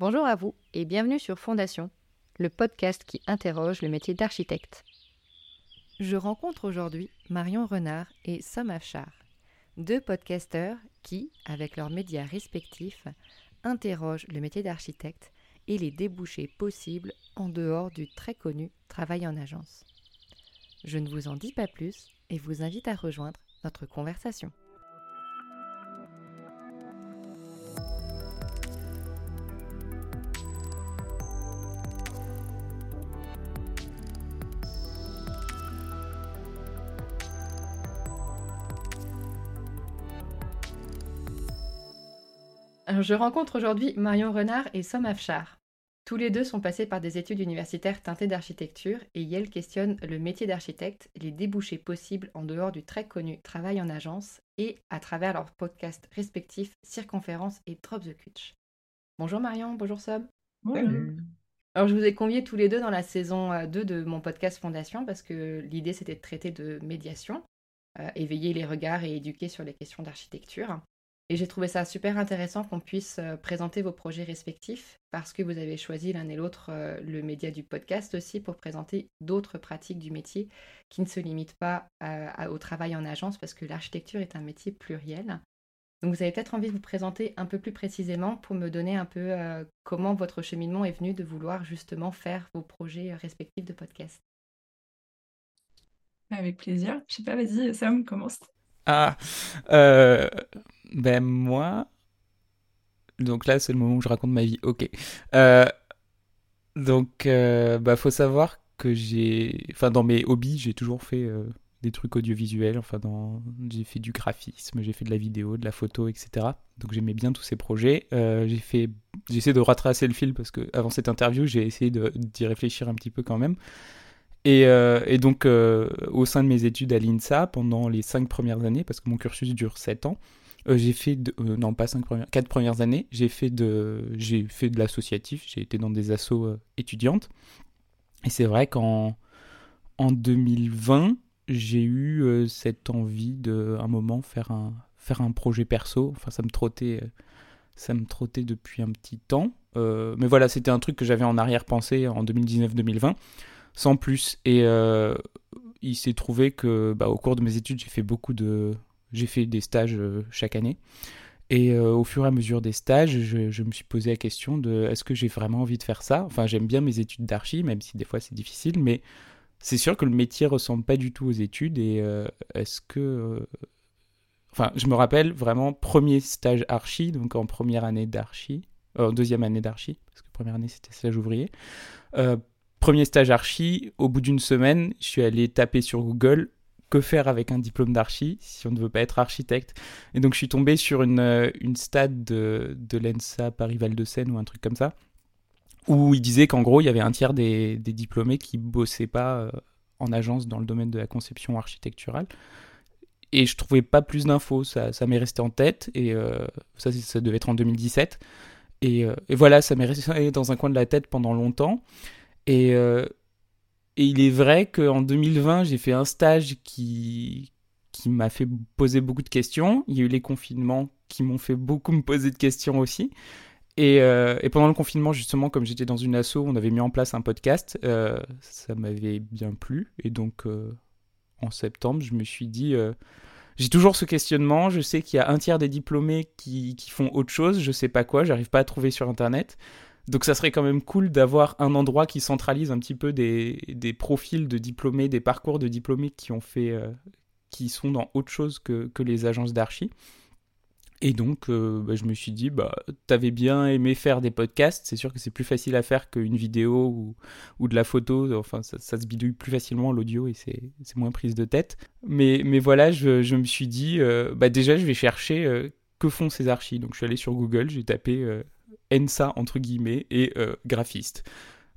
Bonjour à vous et bienvenue sur Fondation, le podcast qui interroge le métier d'architecte. Je rencontre aujourd'hui Marion Renard et Sam Afchar, deux podcasteurs qui, avec leurs médias respectifs, interrogent le métier d'architecte et les débouchés possibles en dehors du très connu travail en agence. Je ne vous en dis pas plus et vous invite à rejoindre notre conversation. Je rencontre aujourd'hui Marion Renard et Som Afchar. Tous les deux sont passés par des études universitaires teintées d'architecture et Yale questionne le métier d'architecte, les débouchés possibles en dehors du très connu travail en agence et à travers leurs podcasts respectifs Circonférence et Drop the Kutch. Bonjour Marion, bonjour Som. Bonjour. Alors je vous ai conviés tous les deux dans la saison 2 euh, de mon podcast Fondation parce que l'idée c'était de traiter de médiation, euh, éveiller les regards et éduquer sur les questions d'architecture. Et j'ai trouvé ça super intéressant qu'on puisse euh, présenter vos projets respectifs parce que vous avez choisi l'un et l'autre euh, le média du podcast aussi pour présenter d'autres pratiques du métier qui ne se limitent pas au travail en agence parce que l'architecture est un métier pluriel. Donc vous avez peut-être envie de vous présenter un peu plus précisément pour me donner un peu euh, comment votre cheminement est venu de vouloir justement faire vos projets respectifs de podcast. Avec plaisir. Je sais pas, vas-y Sam, commence. Ah, euh, ben moi, donc là c'est le moment où je raconte ma vie. Ok. Euh, donc, euh, bah faut savoir que j'ai, enfin dans mes hobbies, j'ai toujours fait euh, des trucs audiovisuels. Enfin, dans... j'ai fait du graphisme, j'ai fait de la vidéo, de la photo, etc. Donc j'aimais bien tous ces projets. j'ai fait, j'ai essayé de retracer le fil parce que avant cette interview, j'ai essayé d'y réfléchir un petit peu quand même. Euh, et, donc, euh, au sein de mes études à l'INSA, pendant les cinq premières années, parce que mon cursus dure sept ans, euh, j'ai fait, de, non pas cinq premières, quatre premières années, j'ai fait de, j'ai fait de l'associatif, j'ai été dans des assos étudiantes. Et c'est vrai qu'en en 2020, j'ai eu cette envie de, un moment, faire un, faire un projet perso. Enfin, ça me trottait, ça me trottait depuis un petit temps. mais voilà, c'était un truc que j'avais en arrière-pensée en 2019-2020 sans plus. Et euh, il s'est trouvé que bah, au cours de mes études, j'ai fait beaucoup de. J'ai fait des stages euh, chaque année. Et euh, au fur et à mesure des stages, je, me suis posé la question de est-ce que j'ai vraiment envie de faire ça? Enfin, j'aime bien mes études d'archi, même si des fois c'est difficile, mais c'est sûr que le métier ressemble pas du tout aux études. Et est-ce que. Enfin, je me rappelle vraiment premier stage archi, donc en première année d'archi, en deuxième année d'archi, parce que première année c'était stage ouvrier. Premier stage archi, au bout d'une semaine, je suis allé taper sur Google que faire avec un diplôme d'archi si on ne veut pas être architecte. Et donc je suis tombé sur une, euh, une stade de, de l'ENSA Paris-Val de Seine ou un truc comme ça, où il disait qu'en gros il y avait un tiers des, des diplômés qui bossaient pas euh, en agence dans le domaine de la conception architecturale. Et je trouvais pas plus d'infos, ça, ça m'est resté en tête, et euh, ça, ça devait être en 2017. Et, et voilà, ça m'est resté dans un coin de la tête pendant longtemps. Euh, et, il est vrai qu'en 2020, j'ai fait un stage qui, qui m'a fait poser beaucoup de questions. Il y a eu les confinements qui m'ont fait beaucoup me poser de questions aussi. Et, euh, pendant le confinement, justement, comme j'étais dans une asso, on avait mis en place un podcast. Euh, ça m'avait bien plu. Et donc, en septembre, je me suis dit, j'ai toujours ce questionnement. Je sais qu'il y a un tiers des diplômés qui, qui font autre chose. Je sais pas quoi. J'arrive pas à trouver sur Internet. Donc ça serait quand même cool d'avoir un endroit qui centralise un petit peu des, des, profils de diplômés, des parcours de diplômés qui ont fait, euh, qui sont dans autre chose que, que les agences d'archi. Et donc, euh, bah, je me suis dit, bah, t'avais bien aimé faire des podcasts. C'est sûr que c'est plus facile à faire qu'une vidéo ou, ou, de la photo. Enfin, ça, se bidouille plus facilement l'audio et c'est moins prise de tête. Mais, mais voilà, je, je me suis dit, euh, bah, déjà, je vais chercher que font ces archis. Donc, je suis allé sur Google, j'ai tapé ENSA entre guillemets et euh, graphiste.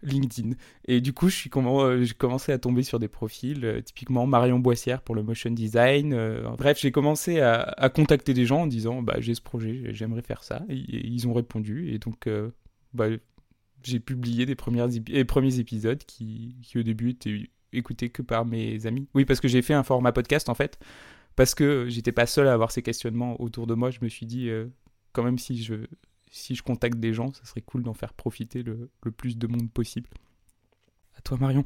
LinkedIn. Et du coup, euh, j'ai commencé à tomber sur des profils, euh, typiquement Marion Boissière pour le motion design. bref, j'ai commencé à, contacter des gens en disant bah, j'ai ce projet, j'aimerais faire ça. Et, ils ont répondu. Et donc, bah, j'ai publié des premiers épisodes qui, au début, étaient écoutés que par mes amis. Oui, parce que j'ai fait un format podcast en fait. Parce que j'étais pas seul à avoir ces questionnements autour de moi, je me suis dit, quand même, si je, si je contacte des gens, ça serait cool d'en faire profiter le, plus de monde possible. À toi, Marion.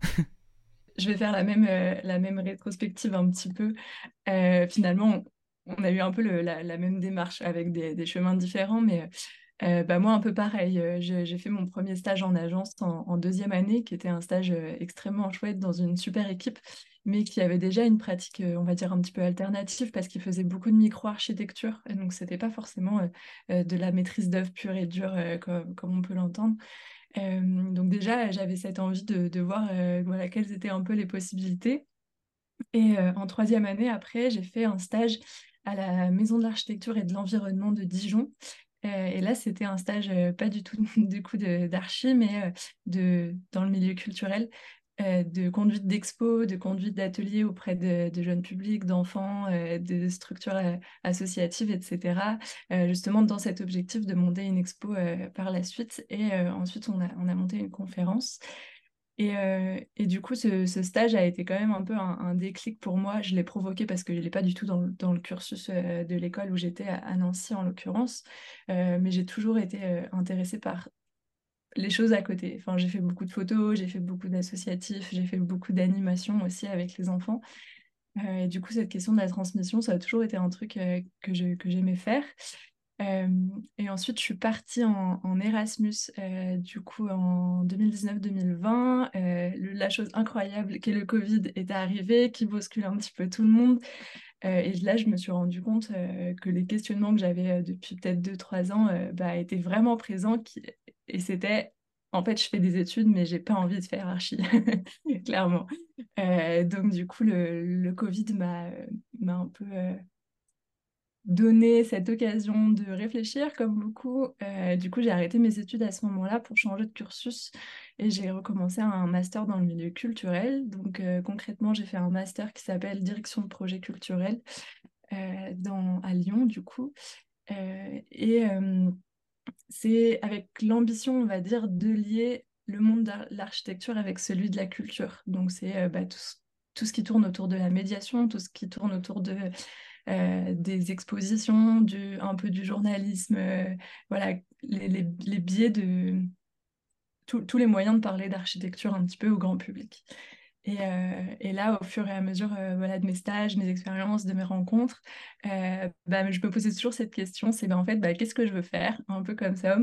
je vais faire la même, la même rétrospective un petit peu. finalement, on a eu un peu la, même démarche avec des, chemins différents, mais euh, bah moi, un peu pareil. Euh, j'ai fait mon premier stage en agence en, deuxième année, qui était un stage euh, extrêmement chouette dans une super équipe, mais qui avait déjà une pratique, on va dire, un petit peu alternative parce qu'il faisait beaucoup de micro-architecture. Donc, c'était pas forcément de la maîtrise d'œuvre pure et dure comme, on peut l'entendre. donc, déjà, j'avais cette envie de, de voir voilà, quelles étaient un peu les possibilités. Et en troisième année, après, j'ai fait un stage à la Maison de l'Architecture et de l'Environnement de Dijon, euh, et là, c'était un stage euh, pas du tout du coup d'archi, mais euh, de, dans le milieu culturel, de conduite d'expo, de conduite d'ateliers auprès de, jeunes publics, d'enfants, de structures associatives, etc. justement dans cet objectif de monter une expo par la suite. Et ensuite, on a, on a monté une conférence. Euh, et, du coup, ce, stage a été quand même un peu un, déclic pour moi. Je l'ai provoqué parce que je n'ai pas du tout dans, le cursus euh, de l'école où j'étais à, Nancy en l'occurrence, euh, mais j'ai toujours été intéressée par les choses à côté. Enfin, j'ai fait beaucoup de photos, j'ai fait beaucoup d'associatifs, j'ai fait beaucoup d'animations aussi avec les enfants. et du coup, cette question de la transmission, ça a toujours été un truc que j'aimais faire. Euh, et ensuite, je suis partie en, Erasmus, euh, du coup, en 2019-2020. Euh, la chose incroyable qu'est le Covid est arrivé, qui bouscule un petit peu tout le monde. et là, je me suis rendu compte que les questionnements que j'avais depuis peut-être 2-3 ans bah, étaient vraiment présents. Et c'était, en fait, je fais des études, mais j'ai pas envie de faire archi, clairement. donc, du coup, le, le Covid m'a un peu donné cette occasion de réfléchir comme beaucoup. Euh, du coup, j'ai arrêté mes études à ce moment-là pour changer de cursus et j'ai recommencé un master dans le milieu culturel. Donc euh, concrètement, j'ai fait un master qui s'appelle Direction de projet culturel euh, dans, à Lyon, du coup. et c'est avec l'ambition, on va dire, de lier le monde de l'architecture avec celui de la culture. Donc c'est bah, tout, ce qui tourne autour de la médiation, tout ce qui tourne autour de euh, des expositions, du, un peu du journalisme, euh, voilà, les, biais de tous les moyens de parler d'architecture un petit peu au grand public. Et, euh, et, là, au fur et à mesure voilà, de mes stages, mes expériences, de mes rencontres, bah, je me posais toujours cette question, c'est ben, en fait, bah, qu'est-ce que je veux faire Un peu comme ça.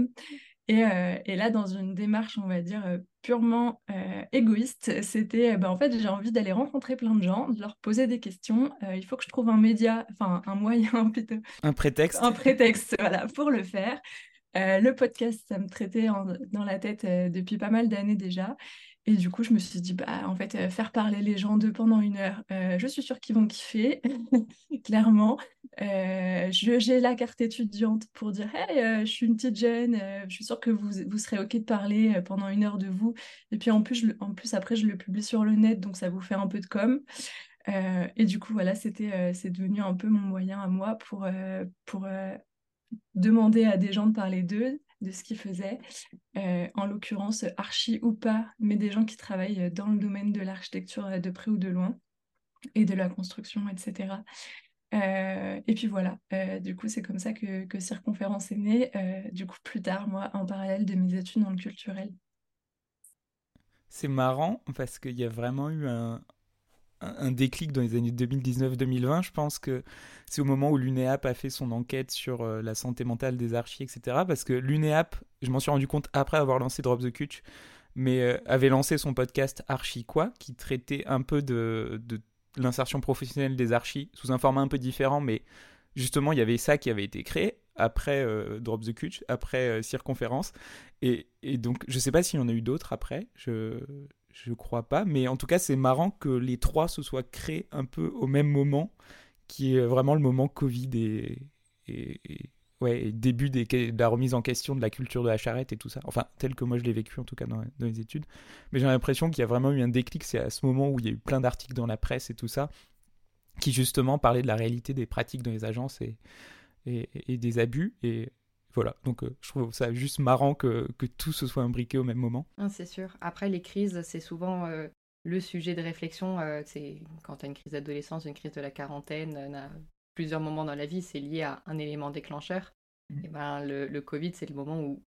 Et, euh, et, là, dans une démarche, on va dire, euh, purement euh, égoïste, c'était, en fait, j'ai envie d'aller rencontrer plein de gens, de leur poser des questions. il faut que je trouve un média, enfin, un moyen plutôt. Un prétexte. Un prétexte, voilà, pour le faire. le podcast, ça me traitait dans la tête depuis pas mal d'années déjà. Et du coup, je me suis dit, bah, en fait, euh, faire parler les gens d'eux pendant une heure, euh, je suis sûre qu'ils vont kiffer, clairement. Euh, j'ai la carte étudiante pour dire, hey, je suis une petite jeune, je suis sûre que vous, vous serez OK de parler pendant une heure de vous. Et puis en plus, en plus, après, je le publie sur le net, donc ça vous fait un peu de com. et du coup, voilà, c'était, c'est devenu un peu mon moyen à moi pour, pour demander à des gens de parler d'eux, de ce qu'ils faisaient, euh, en l'occurrence archi ou pas, mais des gens qui travaillent dans le domaine de l'architecture euh, de près ou de loin, et de la construction, etc. Euh, et puis voilà, du coup c'est comme ça que, que Circonférence est née, du coup plus tard, moi, en parallèle de mes études dans le culturel. C'est marrant parce qu'il y a vraiment eu un, un déclic dans les années 2019-2020. Je pense que c'est au moment où l'UNEAP a fait son enquête sur euh, la santé mentale des archis, etc. Parce que l'UNEAP, je m'en suis rendu compte après avoir lancé Drop the Cutch, mais euh, avait lancé son podcast Archi quoi, qui traitait un peu de, l'insertion professionnelle des archis sous un format un peu différent, mais justement, il y avait ça qui avait été créé après euh, Drop the Cutch, après Circonférence. Et, donc, je sais pas s'il y en a eu d'autres après. Je je crois pas, mais en tout cas, c'est marrant que les trois se soient créés un peu au même moment, qui est vraiment le moment Covid et, ouais, début de la remise en question de la culture de la charrette et tout ça. Enfin, tel que moi je l'ai vécu en tout cas dans, les études. Mais j'ai l'impression qu'il y a vraiment eu un déclic, c'est à ce moment où il y a eu plein d'articles dans la presse et tout ça, qui justement parlaient de la réalité des pratiques dans les agences et, et, et des abus. Et voilà, donc euh, je trouve ça juste marrant que, que, tout se soit imbriqué au même moment. C'est sûr. Après, les crises, c'est souvent euh, le sujet de réflexion. Euh, c'est quand tu as une crise d'adolescence, une crise de la quarantaine, plusieurs moments dans la vie, c'est lié à un élément déclencheur. Et ben, le, le Covid, c'est le moment où,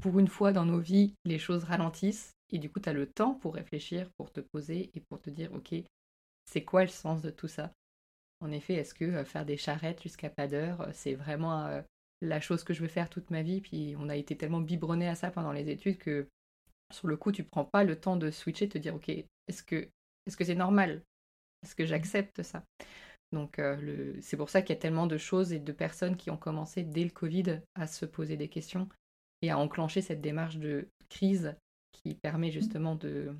pour une fois dans nos vies, les choses ralentissent. Et du coup, tu as le temps pour réfléchir, pour te poser et pour te dire, OK, c'est quoi le sens de tout ça? En effet, est-ce que euh, faire des charrettes jusqu'à pas d'heure, c'est vraiment euh, la chose que je veux faire toute ma vie Puis on a été tellement biberonné à ça pendant les études que sur le coup, tu prends pas le temps de switcher, te dire, OK, est-ce que est-ce que c'est normal? Est-ce que j'accepte ça? Donc c'est pour ça qu'il y a tellement de choses et de personnes qui ont commencé dès le Covid à se poser des questions et à enclencher cette démarche de crise qui permet justement de,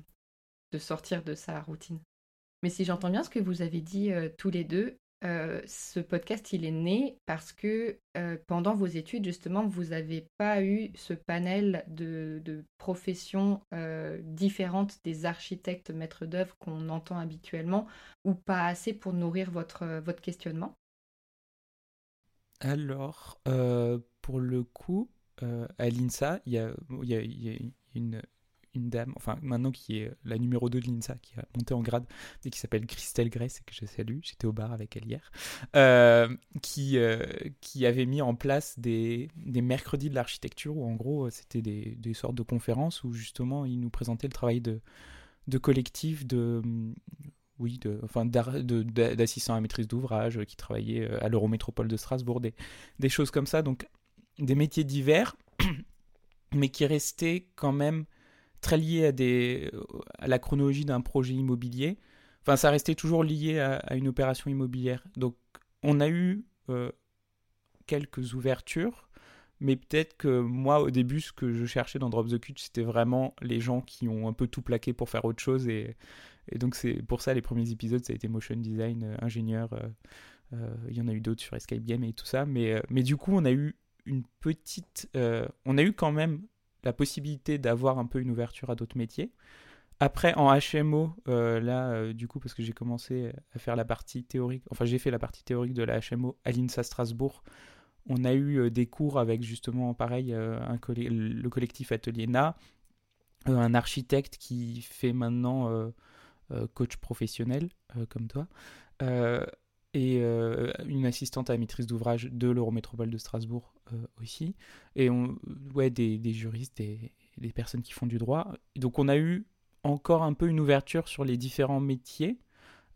de sortir de sa routine. Mais si j'entends bien ce que vous avez dit euh, tous les deux, euh, ce podcast, il est né parce que euh, pendant vos études, justement, vous n'avez pas eu ce panel de, de professions différentes des architectes maîtres d'œuvre qu'on entend habituellement, ou pas assez pour nourrir votre, votre questionnement? Alors, pour le coup, à l'INSA, il y a une une dame, enfin maintenant qui est la numéro 2 de l'INSA, qui a monté en grade, et qui s'appelle Christelle Grace, et que je salue, j'étais au bar avec elle hier, euh, qui, euh, qui avait mis en place des, des mercredis de l'architecture, où en gros c'était des, des, sortes de conférences où justement il nous présentait le travail de, de collectif, de... Oui, de, enfin, d'assistants à maîtrise d'ouvrage qui travaillaient euh, à l'Eurométropole de Strasbourg, des, des choses comme ça. Donc, des métiers divers, mais qui restaient quand même très lié à, la chronologie d'un projet immobilier. Enfin, ça restait toujours lié à, une opération immobilière. Donc, on a eu euh, quelques ouvertures, mais peut-être que moi, au début, ce que je cherchais dans Drop the Cut, c'était vraiment les gens qui ont un peu tout plaqué pour faire autre chose. Et, donc, c'est pour ça, les premiers épisodes, ça a été motion design, euh, ingénieur. Euh, il y en a eu d'autres sur Escape Game et tout ça. Mais du coup, on a eu une petite. on a eu quand même la possibilité d'avoir un peu une ouverture à d'autres métiers. Après, en HMO, euh, là, euh, du coup, parce que j'ai commencé à faire la partie théorique, enfin, j'ai fait la partie théorique de la HMO à l'INSA Strasbourg. On a eu euh, des cours avec justement, pareil, le collectif Atelier Na, un architecte qui fait maintenant coach professionnel, comme toi, et une assistante à la maîtrise d'ouvrage de l'Eurométropole de Strasbourg euh, aussi, et on, ouais, des, des juristes, des, des, personnes qui font du droit. Donc on a eu encore un peu une ouverture sur les différents métiers.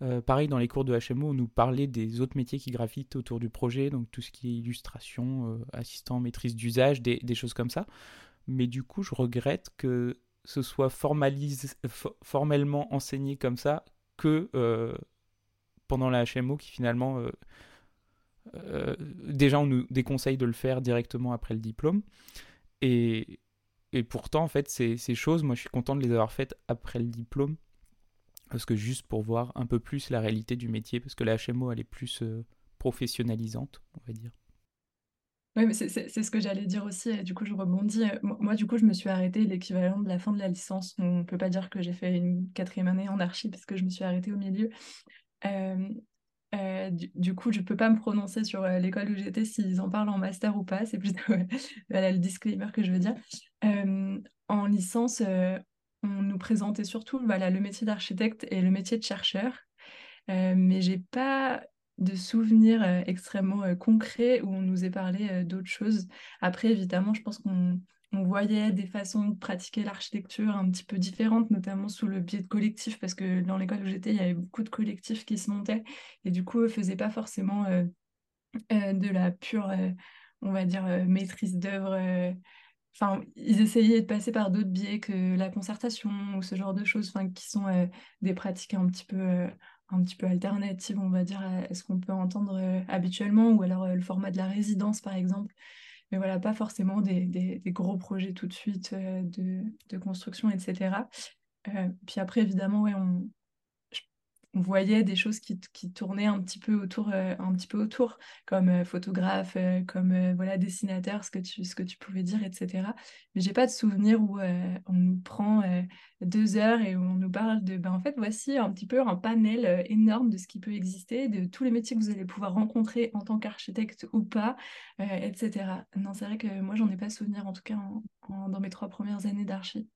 Euh, pareil, dans les cours de HMO, on nous parlait des autres métiers qui gravitent autour du projet, donc tout ce qui est illustration, euh, assistant, maîtrise d'usage, des, des, choses comme ça. Mais du coup, je regrette que ce soit formellement enseigné comme ça que pendant la HMO qui finalement euh, déjà, on nous déconseille de le faire directement après le diplôme. Et, et pourtant, en fait, ces, ces, choses, moi, je suis content de les avoir faites après le diplôme. Parce que juste pour voir un peu plus la réalité du métier, parce que la HMO, elle est plus euh, professionnalisante, on va dire. Oui, mais c'est ce que j'allais dire aussi. Et du coup, je rebondis. Moi, du coup, je me suis arrêtée l'équivalent de la fin de la licence. On ne peut pas dire que j'ai fait une quatrième année en archi parce que je me suis arrêtée au milieu. Euh, euh, du, coup, je peux pas me prononcer sur euh, l'école où j'étais s'ils en parlent en master ou pas. C'est plutôt le disclaimer que je veux dire. En licence, on nous présentait surtout voilà, le métier d'architecte et le métier de chercheur. mais j'ai pas de souvenirs extrêmement concrets où on nous ait parlé d'autres choses. Après, évidemment, je pense qu'on on voyait des façons de pratiquer l'architecture un petit peu différentes, notamment sous le biais de collectifs, parce que dans l'école où j'étais, il y avait beaucoup de collectifs qui se montaient, et du coup, ne faisaient pas forcément euh, euh, de la pure, euh, on va dire, maîtrise d'œuvre. Enfin, ils essayaient de passer par d'autres biais que la concertation ou ce genre de choses, qui sont des pratiques un petit peu un petit peu alternatives, on va dire, à ce qu'on peut entendre habituellement, ou alors le format de la résidence, par exemple mais voilà, pas forcément des, gros projets tout de suite euh, de, de, construction, etc. Euh, puis après, évidemment, ouais, on, on voyait des choses qui, tournaient un petit peu autour, euh, un petit peu autour comme euh, photographe, euh, comme voilà, dessinateur, ce que, tu, ce que tu pouvais dire, etc. Mais j'ai pas de souvenir où on nous prend deux heures et où on nous parle de, ben, en fait, voici un petit peu un panel énorme de ce qui peut exister, de tous les métiers que vous allez pouvoir rencontrer en tant qu'architecte ou pas, etc. Non, c'est vrai que moi, j'en ai pas souvenir, en tout cas dans mes trois premières années d'archi.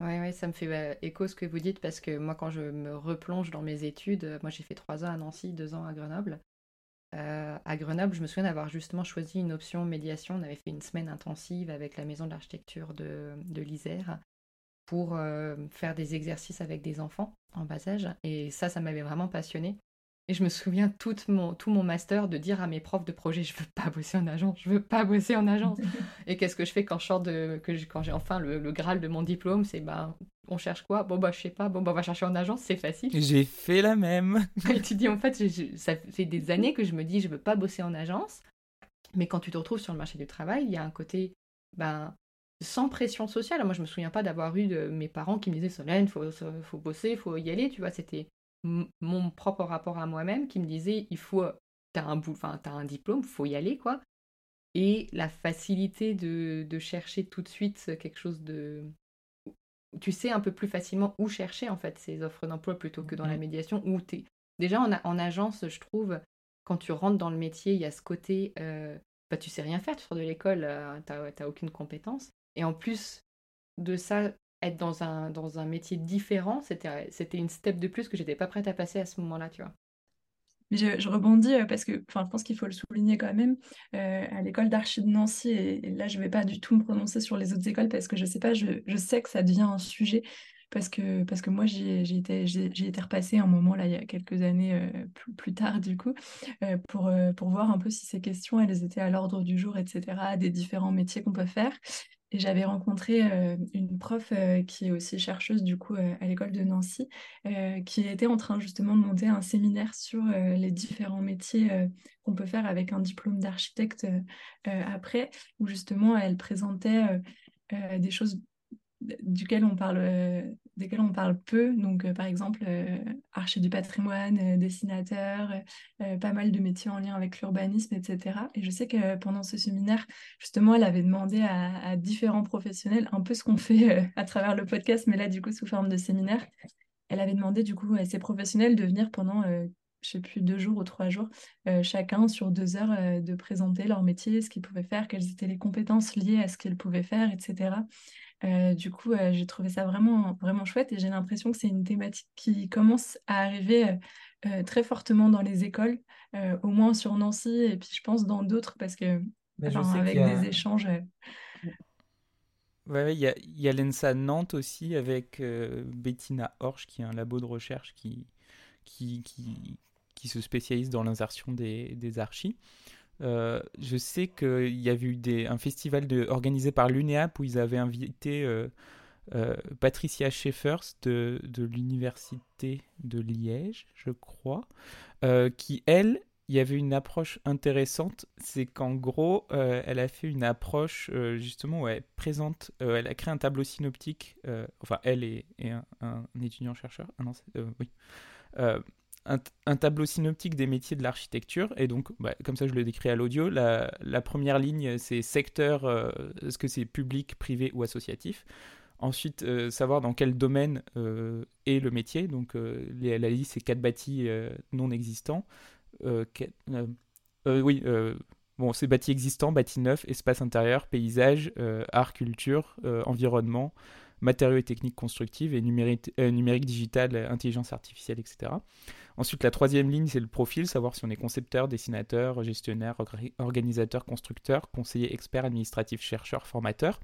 Oui, ouais, ça me fait bah, écho ce que vous dites parce que moi, quand je me replonge dans mes études, euh, moi j'ai fait trois ans à Nancy, deux ans à Grenoble. à Grenoble, je me souviens d'avoir justement choisi une option médiation. On avait fait une semaine intensive avec la maison de l'architecture de, de l'Isère pour faire des exercices avec des enfants en bas âge. Et ça, ça m'avait vraiment passionné. Et je me souviens tout mon, tout mon master de dire à mes profs de projet, je veux pas bosser en agence, je veux pas bosser en agence. et qu'est-ce que je fais quand je de, que quand j'ai enfin le, le, graal de mon diplôme, c'est bah on cherche quoi? Bon bah je sais pas, bon bah on va chercher en agence, c'est facile. J'ai fait la même. et tu dis en fait, ça fait des années que je me dis je veux pas bosser en agence, mais quand tu te retrouves sur le marché du travail, il y a un côté ben sans pression sociale. Moi je me souviens pas d'avoir eu de mes parents qui me disaient Solène, faut faut bosser, faut y aller, tu vois, c'était mon propre rapport à moi-même qui me disait il faut t'as un bout enfin t'as un diplôme faut y aller quoi. Et la facilité de, de, chercher tout de suite quelque chose de tu sais un peu plus facilement où chercher en fait ces offres d'emploi plutôt que dans la médiation où t'es. Déjà en, en, agence je trouve quand tu rentres dans le métier il y a ce côté euh, bah, tu sais rien faire tu sors de l'école euh, t'as aucune compétence. Et en plus de ça être dans un, dans un métier différent, c'était, une step de plus que j'étais pas prête à passer à ce moment-là, tu vois. Mais je, rebondis euh, parce que je pense qu'il faut le souligner quand même. Euh, à l'école d'archi de Nancy, et, là je ne vais pas du tout me prononcer sur les autres écoles parce que je sais pas, je, je sais que ça devient un sujet parce que, parce que moi j'ai été, été repassée un moment là il y a quelques années euh, plus, plus, tard du coup pour, pour voir un peu si ces questions elles étaient à l'ordre du jour, etc., des différents métiers qu'on peut faire. Et j'avais rencontré euh, une prof euh, qui est aussi chercheuse du coup euh, à l'école de Nancy, qui était en train justement de monter un séminaire sur les différents métiers qu'on peut faire avec un diplôme d'architecte après, où justement elle présentait des choses duquel on parle, desquels on parle peu. Donc, euh, par exemple, euh, archer du patrimoine, dessinateur, pas mal de métiers en lien avec l'urbanisme, etc. Et je sais que pendant ce séminaire, justement, elle avait demandé à, différents professionnels un peu ce qu'on fait à travers le podcast, mais là, du coup, sous forme de séminaire. Elle avait demandé, du coup, à ces professionnels de venir pendant je sais plus, deux jours ou trois jours, chacun sur deux heures de présenter leur métier, ce qu'ils pouvaient faire, quelles étaient les compétences liées à ce qu'ils pouvaient faire, etc. Euh, du coup, euh, j'ai trouvé ça vraiment, vraiment chouette et j'ai l'impression que c'est une thématique qui commence à arriver euh, très fortement dans les écoles, au moins sur Nancy et puis je pense dans d'autres parce que avec des échanges. Ouais, il y a, y a l'ENSA Nantes aussi avec Bettina Horsch qui est un labo de recherche qui, qui, qui, qui se spécialise dans l'insertion des, des archis. Euh, je sais qu'il y avait eu un festival organisé par l'UNEAP où ils avaient invité euh, euh, Patricia Schaeffers de, l'université de Liège, je crois, qui, elle, il y avait une approche intéressante, c'est qu'en gros, elle a fait une approche justement où elle présente, elle a créé un tableau synoptique, enfin elle est un, un, étudiant-chercheur, ah non, oui, un, tableau synoptique des métiers de l'architecture. Et donc, bah, comme ça, je le décris à l'audio. La, première ligne, c'est secteur, euh, est-ce que c'est public, privé ou associatif Ensuite, euh, savoir dans quel domaine euh, est le métier. Donc, la liste, c'est quatre bâtis non existants. oui, bon, c'est bâtis existants, bâtis neufs, espace intérieur, paysage, art, culture, environnement matériaux et techniques constructives et numérique, numérique digital, intelligence artificielle, etc. Ensuite, la troisième ligne, c'est le profil, savoir si on est concepteur, dessinateur, gestionnaire, organisateur, constructeur, conseiller, expert, administratif, chercheur, formateur.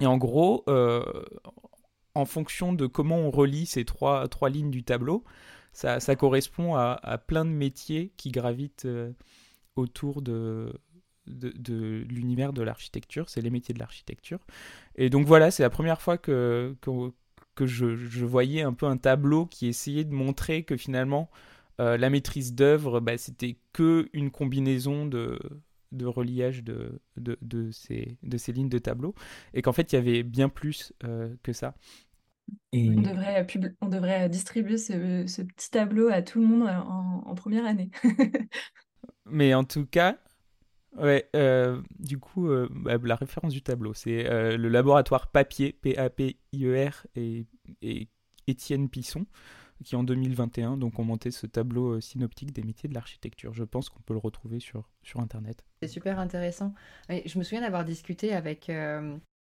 Et en gros, euh, en fonction de comment on relie ces trois, trois lignes du tableau, ça, correspond à, plein de métiers qui gravitent euh, autour de, de, l'univers de l'architecture, c'est les métiers de l'architecture. Et donc voilà, c'est la première fois que, que je, voyais un peu un tableau qui essayait de montrer que finalement euh, la maîtrise d'œuvre, bah, c'était que une combinaison de, de reliage de, de, ces, de ces lignes de tableau, et qu'en fait il y avait bien plus euh, que ça. Et... On, devrait, on devrait distribuer ce, ce, petit tableau à tout le monde en, en première année. Mais en tout cas, Ouais, euh, du coup, euh, bah, la référence du tableau, c'est euh, le laboratoire Papier, P-A-P-I-E-R, et, Étienne Pisson, qui en 2021 donc, ont monté ce tableau synoptique des métiers de l'architecture. Je pense qu'on peut le retrouver sur Internet. C'est super intéressant. Je me souviens d'avoir discuté avec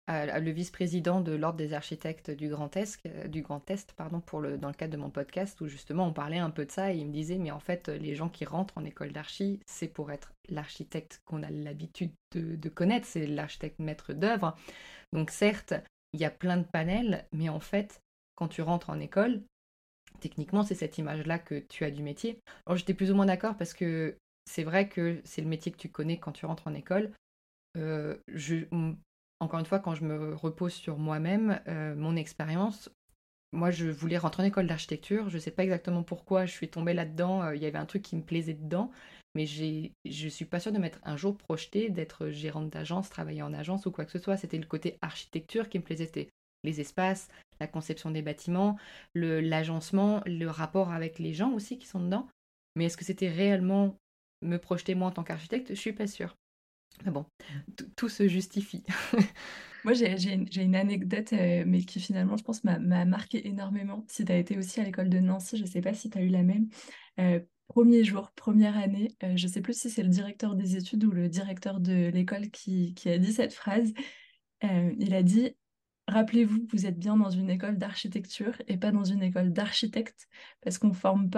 le vice-président de l'Ordre des architectes du Grand Est, du Grand Est pardon, pour le, dans le cadre de mon podcast, où justement on parlait un peu de ça, et il me disait, mais en fait, les gens qui rentrent en école d'archi, c'est pour être l'architecte qu'on a l'habitude de, connaître, c'est l'architecte maître d'œuvre. Donc certes, il y a plein de panels, mais en fait, quand tu rentres en école, techniquement, c'est cette image-là que tu as du métier. Alors j'étais plus ou moins d'accord parce que c'est vrai que c'est le métier que tu connais quand tu rentres en école. Euh, encore une fois, quand je me repose sur moi-même, euh, mon expérience, moi je voulais rentrer en école d'architecture. Je ne sais pas exactement pourquoi je suis tombée là-dedans. Euh, il y avait un truc qui me plaisait dedans, mais je ne suis pas sûre de m'être un jour projetée d'être gérante d'agence, travailler en agence ou quoi que ce soit. C'était le côté architecture qui me plaisait. C'était les espaces, la conception des bâtiments, l'agencement, le, rapport avec les gens aussi qui sont dedans. Mais est-ce que c'était réellement me projeter moi en tant qu'architecte? Je suis pas sûre. Mais bon, tout se justifie. moi, j'ai une, anecdote, euh, mais qui finalement, je pense, m'a marqué énormément. Si tu as été aussi à l'école de Nancy, je ne sais pas si tu as eu la même. Euh, premier jour, première année, euh, je ne sais plus si c'est le directeur des études ou le directeur de l'école qui, a dit cette phrase. il a dit Rappelez-vous, vous êtes bien dans une école d'architecture et pas dans une école d'architectes, parce qu'on forme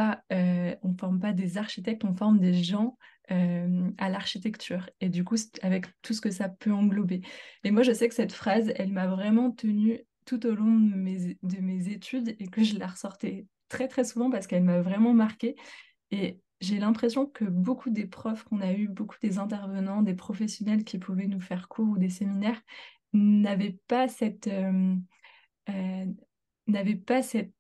forme pas des architectes, on forme des gens euh, à l'architecture. Et du coup, avec tout ce que ça peut englober. Et moi, je sais que cette phrase, elle m'a vraiment tenue tout au long de mes, de mes études et que je la ressortais très très souvent parce qu'elle m'a vraiment marquée. Et j'ai l'impression que beaucoup des profs qu'on a eu, beaucoup des intervenants, des professionnels qui pouvaient nous faire cours ou des séminaires, n'avait pas cette euh, euh, pas cette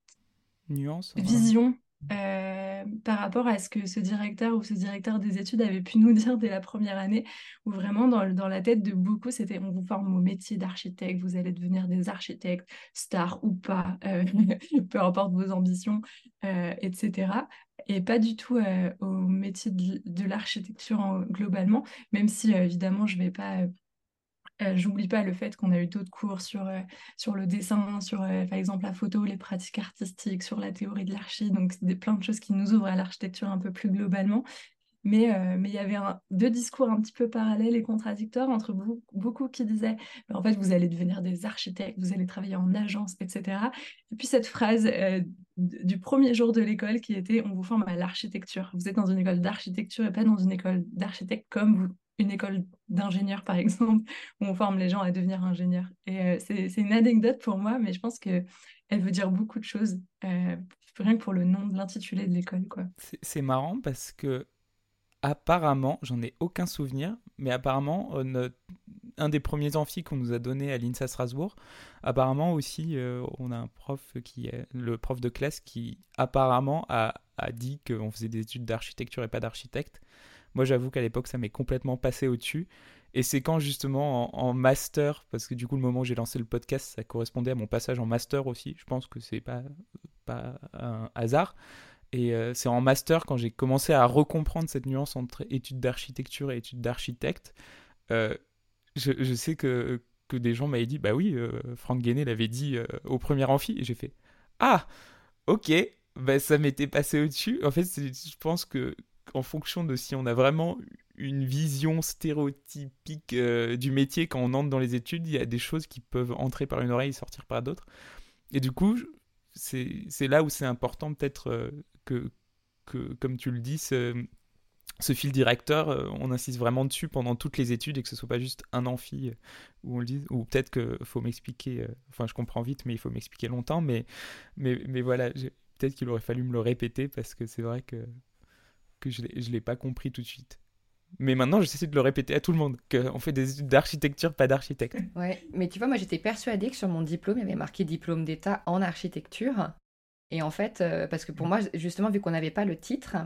nuance hein. Euh, par rapport à ce que ce directeur ou ce directeur des études avait pu nous dire dès la première année, où vraiment dans, la tête de beaucoup, c'était on vous forme au métier d'architecte, vous allez devenir des architectes, stars ou pas, peu importe vos ambitions, etc. Et pas du tout au métier de, de l'architecture globalement, même si évidemment je ne vais pas euh, j'oublie pas le fait qu'on a eu d'autres cours sur, euh, sur le dessin, sur euh, par exemple la photo, les pratiques artistiques, sur la théorie de l'archi. Donc, c'est plein de choses qui nous ouvrent à l'architecture un peu plus globalement. Mais mais il y avait deux discours un petit peu parallèles et contradictoires entre beaucoup, beaucoup qui disaient en fait, vous allez devenir des architectes, vous allez travailler en agence, etc. Et puis cette phrase du premier jour de l'école qui était on vous forme à l'architecture. Vous êtes dans une école d'architecture et pas dans une école d'architecte comme vous une école d'ingénieurs, par exemple, où on forme les gens à devenir ingénieurs. Et euh, c'est une anecdote pour moi, mais je pense qu'elle veut dire beaucoup de choses, euh, rien que pour le nom de l'intitulé de l'école. quoi. C'est marrant parce que, apparemment, j'en ai aucun souvenir, mais apparemment, euh, un des premiers amphis qu'on nous a donné à l'INSA Strasbourg, apparemment aussi, on a un prof qui est le prof de classe qui apparemment a, a dit qu'on faisait des études d'architecture et pas d'architecte. Moi, j'avoue qu'à l'époque, ça m'est complètement passé au-dessus. Et c'est quand justement en, master, parce que du coup le moment où j'ai lancé le podcast, ça correspondait à mon passage en master aussi. Je pense que c'est pas pas un hasard. Et euh, c'est en master quand j'ai commencé à recomprendre cette nuance entre études d'architecture et études d'architecte. Euh, je, sais que, que des gens m'avaient dit, bah oui, euh, Franck Guéné l'avait dit au premier amphi, et j'ai fait, ah, ok, bah, ça m'était passé au-dessus. En fait, je pense que, en fonction de si on a vraiment une vision stéréotypique euh, du métier quand on entre dans les études, il y a des choses qui peuvent entrer par une oreille et sortir par d'autres. Et du coup, c'est là où c'est important peut-être euh, que, comme tu le dis, ce, ce fil directeur, euh, on insiste vraiment dessus pendant toutes les études et que ce soit pas juste un amphi où on le dit, ou peut-être qu'il faut m'expliquer, enfin je comprends vite, mais il faut m'expliquer longtemps, mais, mais, mais voilà, peut-être qu'il aurait fallu me le répéter parce que c'est vrai que que je ne l'ai pas compris tout de suite. Mais maintenant, j'essaie de le répéter à tout le monde, qu'on fait des études d'architecture, pas d'architecte. Ouais, mais tu vois, moi j'étais persuadée que sur mon diplôme, il y avait marqué diplôme d'État en architecture. Et en fait, euh, parce que pour moi, justement, vu qu'on n'avait pas le titre,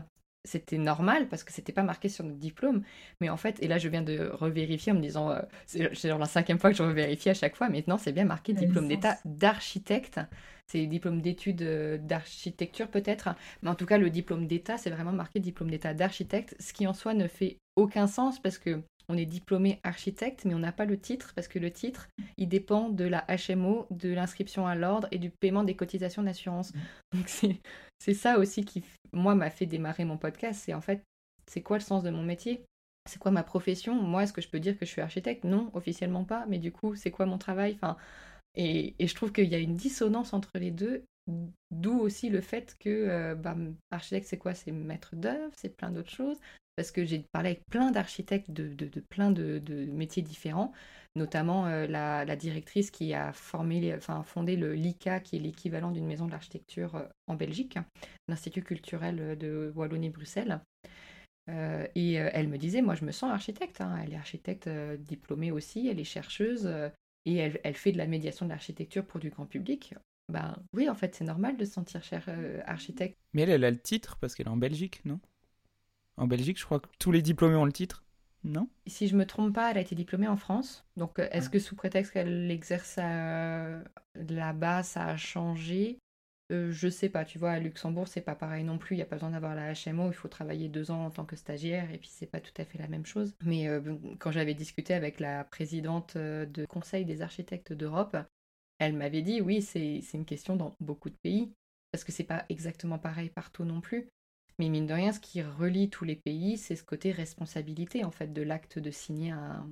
c'était normal parce que c'était pas marqué sur notre diplôme. Mais en fait, et là je viens de revérifier en me disant, euh, c'est genre la cinquième fois que je revérifie à chaque fois, maintenant c'est bien marqué diplôme d'état d'architecte. C'est diplôme d'études euh, d'architecture peut-être, mais en tout cas le diplôme d'état c'est vraiment marqué diplôme d'état d'architecte, ce qui en soi ne fait aucun sens parce que on est diplômé architecte, mais on n'a pas le titre parce que le titre, il dépend de la HMO, de l'inscription à l'ordre et du paiement des cotisations d'assurance. Mm. Donc c'est ça aussi qui, moi, m'a fait démarrer mon podcast. C'est en fait, c'est quoi le sens de mon métier? C'est quoi ma profession? Moi, est-ce que je peux dire que je suis architecte? Non, officiellement pas. Mais du coup, c'est quoi mon travail? Enfin, et, je trouve qu'il y a une dissonance entre les deux, d'où aussi le fait que euh, bah, architecte, c'est quoi? C'est maître d'œuvre, c'est plein d'autres choses. Parce que j'ai parlé avec plein d'architectes de, de, plein de, métiers différents, notamment euh, la, directrice qui a formé, enfin, fondé le LICA, qui est l'équivalent d'une maison de l'architecture euh, en Belgique, l'Institut culturel de Wallonie-Bruxelles. Euh, et euh, elle me disait, moi je me sens architecte, hein. elle est architecte euh, diplômée aussi, elle est chercheuse et elle, fait de la médiation de l'architecture pour du grand public. Ben oui, en fait c'est normal de se sentir cher architecte. Mais elle, elle a le titre parce qu'elle est en Belgique, non? En Belgique, je crois que tous les diplômés ont le titre, non Si je me trompe pas, elle a été diplômée en France. Donc est-ce que sous prétexte qu'elle exerce là-bas, ça a changé? Euh, je sais pas, tu vois, à Luxembourg, c'est pas pareil non plus. Il n'y a pas besoin d'avoir la HMO, il faut travailler deux ans en tant que stagiaire, et puis c'est pas tout à fait la même chose. Mais euh, quand j'avais discuté avec la présidente euh, de Conseil des architectes d'Europe, elle m'avait dit oui, c'est une question dans beaucoup de pays, parce que c'est pas exactement pareil partout non plus. Mais mine de rien, ce qui relie tous les pays, c'est ce côté responsabilité, en fait, de l'acte de signer un,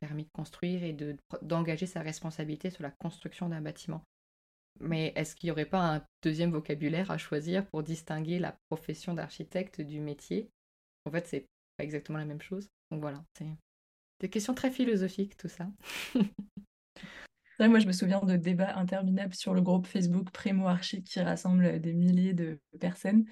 permis de construire et d'engager sa responsabilité sur la construction d'un bâtiment. Mais est-ce qu'il n'y aurait pas un deuxième vocabulaire à choisir pour distinguer la profession d'architecte du métier? En fait, c'est pas exactement la même chose. Donc voilà, c'est des questions très philosophiques tout ça. moi, je me souviens de débats interminables sur le groupe Facebook Primo Archi qui rassemble des milliers de personnes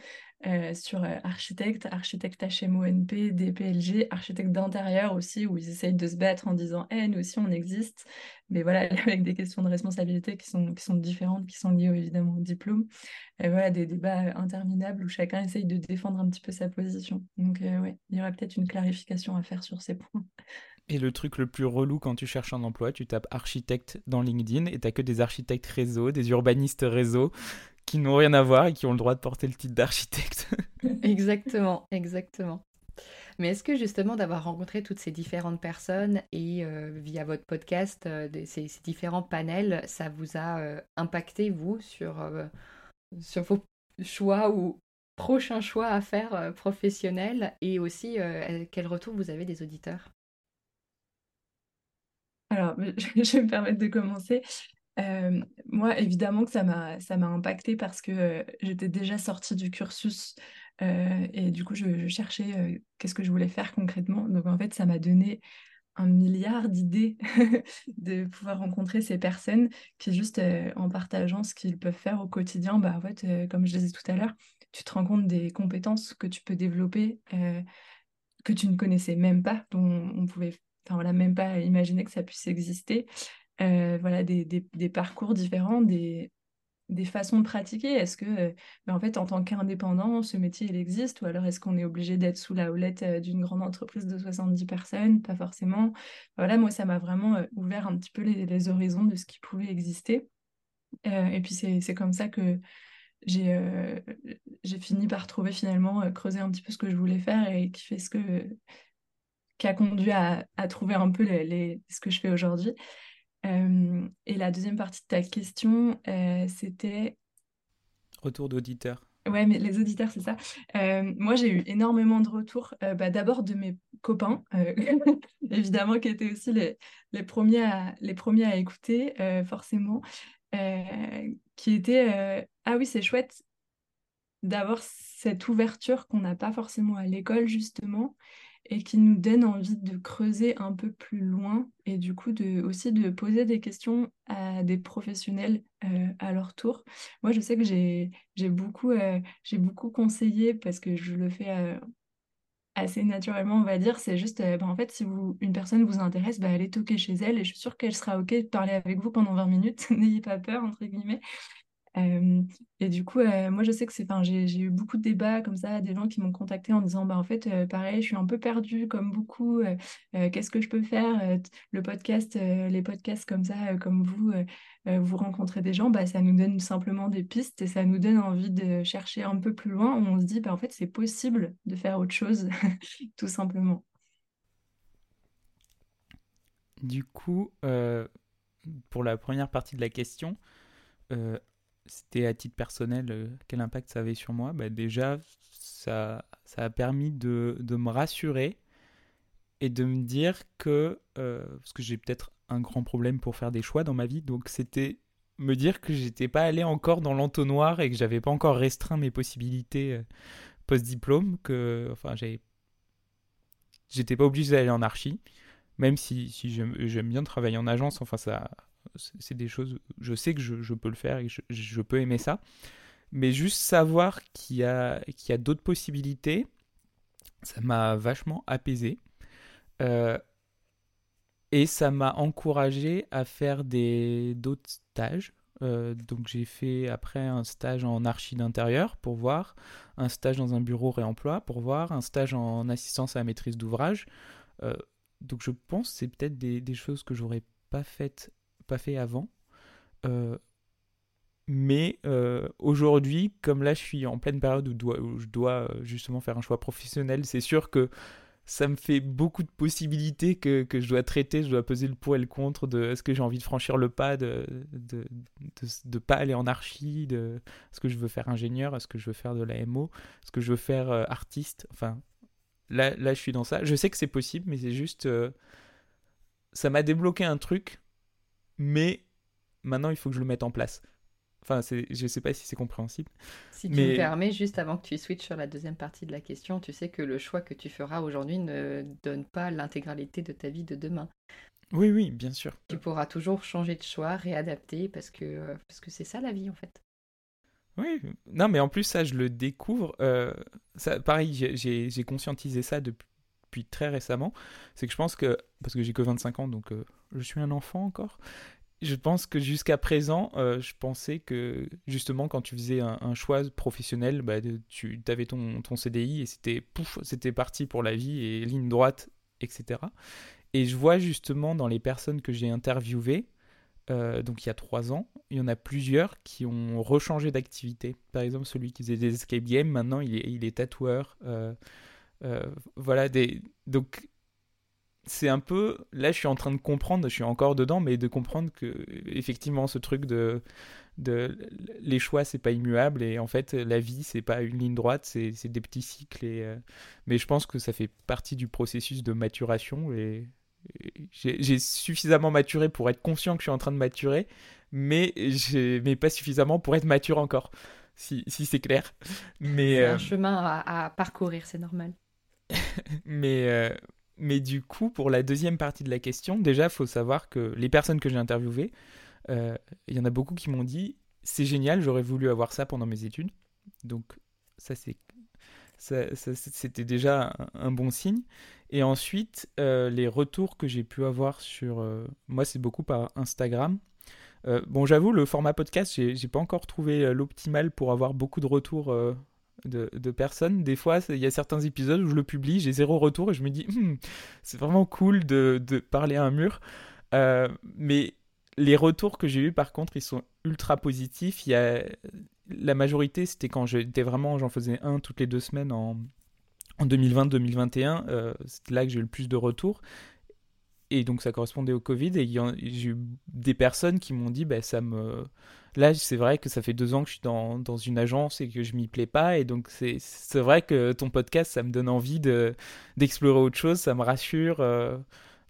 euh, sur euh, architecte, architecte HMONP, DPLG, architecte d'intérieur aussi, où ils essayent de se battre en disant Eh, nous aussi on existe, mais voilà, avec des questions de responsabilité qui sont, différentes, qui sont liées évidemment au diplôme. Et voilà, des débats interminables où chacun essaye de défendre un petit peu sa position. Donc, euh, ouais, il y aurait peut-être une clarification à faire sur ces points. Et le truc le plus relou quand tu cherches un emploi, tu tapes architecte dans LinkedIn et t'as que des architectes réseau, des urbanistes réseau qui n'ont rien à voir et qui ont le droit de porter le titre d'architecte. exactement, exactement. Mais est-ce que justement d'avoir rencontré toutes ces différentes personnes et euh, via votre podcast, euh, ces, différents panels, ça vous a euh, impacté, vous, sur, sur vos choix ou prochains choix à faire professionnels et aussi quel retour vous avez des auditeurs? Alors, je vais me permettre de commencer. Euh, moi, évidemment que ça m'a ça impacté parce que euh, j'étais déjà sortie du cursus euh, et du coup, je, cherchais qu'est-ce que je voulais faire concrètement. Donc, en fait, ça m'a donné un milliard d'idées de pouvoir rencontrer ces personnes qui, juste en partageant ce qu'ils peuvent faire au quotidien, bah, en fait, comme je disais tout à l'heure, tu te rends compte des compétences que tu peux développer que tu ne connaissais même pas, dont on pouvait enfin voilà, même pas imaginer que ça puisse exister. Euh, voilà, des, des, parcours différents, des, des façons de pratiquer. Est-ce que, euh, ben, en fait, en tant qu'indépendant, ce métier, il existe? Ou alors est-ce qu'on est obligé d'être sous la houlette euh, d'une grande entreprise de 70 personnes? Pas forcément. Voilà, moi, ça m'a vraiment ouvert un petit peu les, horizons de ce qui pouvait exister. et puis, c'est comme ça que j'ai j'ai fini par trouver finalement, creuser un petit peu ce que je voulais faire et qui fait ce que qui a conduit à, à trouver un peu les, ce que je fais aujourd'hui. Euh, et la deuxième partie de ta question, euh, c'était... Retour d'auditeurs. Ouais, mais les auditeurs, c'est ça. Euh, moi, j'ai eu énormément de retours. bah, D'abord de mes copains, évidemment, qui étaient aussi les, les, premiers, à, les premiers à écouter, forcément, qui étaient Ah oui, c'est chouette d'avoir cette ouverture qu'on n'a pas forcément à l'école, justement, et qui nous donne envie de creuser un peu plus loin et du coup de, aussi de poser des questions à des professionnels euh, à leur tour. Moi, je sais que j'ai beaucoup, euh, beaucoup conseillé parce que je le fais euh, assez naturellement, on va dire. C'est juste, bah, en fait, si une personne vous intéresse, bah, allez toquer chez elle et je suis sûre qu'elle sera OK de parler avec vous pendant 20 minutes. N'ayez pas peur, entre guillemets et du coup, moi, je sais que c'est, j'ai eu beaucoup de débats comme ça, des gens qui m'ont contacté en disant, bah, en fait, pareil, je suis un peu perdue comme beaucoup, qu'est-ce que je peux faire Le podcast, les podcasts comme ça, comme vous, vous rencontrez des gens, bah, ça nous donne simplement des pistes et ça nous donne envie de chercher un peu plus loin on se dit, bah, en fait, c'est possible de faire autre chose, tout simplement. Du coup, pour la première partie de la question, c'était à titre personnel, euh, quel impact ça avait sur moi? Bah Déjà, ça, ça a permis de, de me rassurer et de me dire que, euh, parce que j'ai peut-être un grand problème pour faire des choix dans ma vie, donc c'était me dire que j'étais pas allé encore dans l'entonnoir et que j'avais pas encore restreint mes possibilités euh, post-diplôme, que, enfin, j'étais pas obligé d'aller en archi, même si, si j'aime bien travailler en agence, enfin, ça, c'est des choses, je sais que je, peux le faire et que je, peux aimer ça, mais juste savoir qu'il y a, qu'il y a d'autres possibilités, ça m'a vachement apaisé. Euh, et ça m'a encouragé à faire des d'autres stages. Euh, donc j'ai fait après un stage en archi d'intérieur pour voir, un stage dans un bureau réemploi pour voir, un stage en assistance à la maîtrise d'ouvrage. Euh, donc je pense que c'est peut-être des, des, choses que j'aurais pas faites, pas fait avant. mais aujourd'hui, comme là je suis en pleine période où, où je dois justement faire un choix professionnel, c'est sûr que ça me fait beaucoup de possibilités que, je dois traiter, je dois peser le pour et le contre de est-ce que j'ai envie de franchir le pas, de de, de, pas aller en archi, de est-ce que je veux faire ingénieur, est-ce que je veux faire de la MO, est-ce que je veux faire euh, artiste, enfin là, là je suis dans ça. Je sais que c'est possible, mais c'est juste... Euh, ça m'a débloqué un truc, mais maintenant il faut que je le mette en place. Enfin, je ne sais pas si c'est compréhensible. Si tu me permets, juste avant que tu switches sur la deuxième partie de la question, tu sais que le choix que tu feras aujourd'hui ne donne pas l'intégralité de ta vie de demain. Oui, oui, bien sûr. Tu pourras toujours changer de choix, réadapter, parce que euh, parce que c'est ça la vie en fait. Oui, non, mais en plus, ça, je le découvre. Euh, ça, pareil, j'ai conscientisé ça depuis, très récemment. C'est que je pense que, parce que j'ai que 25 ans, donc euh, je suis un enfant encore, je pense que jusqu'à présent, euh, je pensais que justement quand tu faisais un, choix professionnel, bah, tu avais ton, ton, CDI et c'était pouf, c'était parti pour la vie et ligne droite, etc. Et je vois justement dans les personnes que j'ai interviewées, euh, donc il y a trois ans, il y en a plusieurs qui ont rechangé d'activité. Par exemple, celui qui faisait des escape games, maintenant il est, tatoueur. Voilà, des... donc c'est un peu là je suis en train de comprendre je suis encore dedans mais de comprendre que effectivement ce truc de de les choix c'est pas immuable et en fait la vie c'est pas une ligne droite c'est des petits cycles et euh, mais je pense que ça fait partie du processus de maturation et, j'ai suffisamment maturé pour être conscient que je suis en train de maturer mais mais pas suffisamment pour être mature encore si, si c'est clair. Mais c'est un euh, chemin à, à parcourir c'est normal mais euh, mais du coup, pour la deuxième partie de la question, déjà, il faut savoir que les personnes que j'ai interviewées, euh, il y en a beaucoup qui m'ont dit c'est génial, j'aurais voulu avoir ça pendant mes études. Donc, ça, c'est. c'était déjà un, bon signe. Et ensuite, euh, les retours que j'ai pu avoir sur. Moi, c'est beaucoup par Instagram. bon, j'avoue, le format podcast, j'ai pas encore trouvé l'optimal pour avoir beaucoup de retours de, personnes. Des fois, il y a certains épisodes où je le publie, j'ai zéro retour et je me dis, hmm, c'est vraiment cool de, parler à un mur. Euh, mais les retours que j'ai eus, par contre, ils sont ultra positifs. Il y a... La majorité, c'était quand j'étais vraiment, j'en faisais un toutes les deux semaines en, en 2020-2021. Euh, c'était là que j'ai eu le plus de retours. Et donc, ça correspondait au Covid. Et j'ai eu des personnes qui m'ont dit, bah, ça me Là, c'est vrai que ça fait deux ans que je suis dans, dans une agence et que je m'y plais pas. Et donc, c'est vrai que ton podcast, ça me donne envie d'explorer autre chose, ça me rassure. Euh.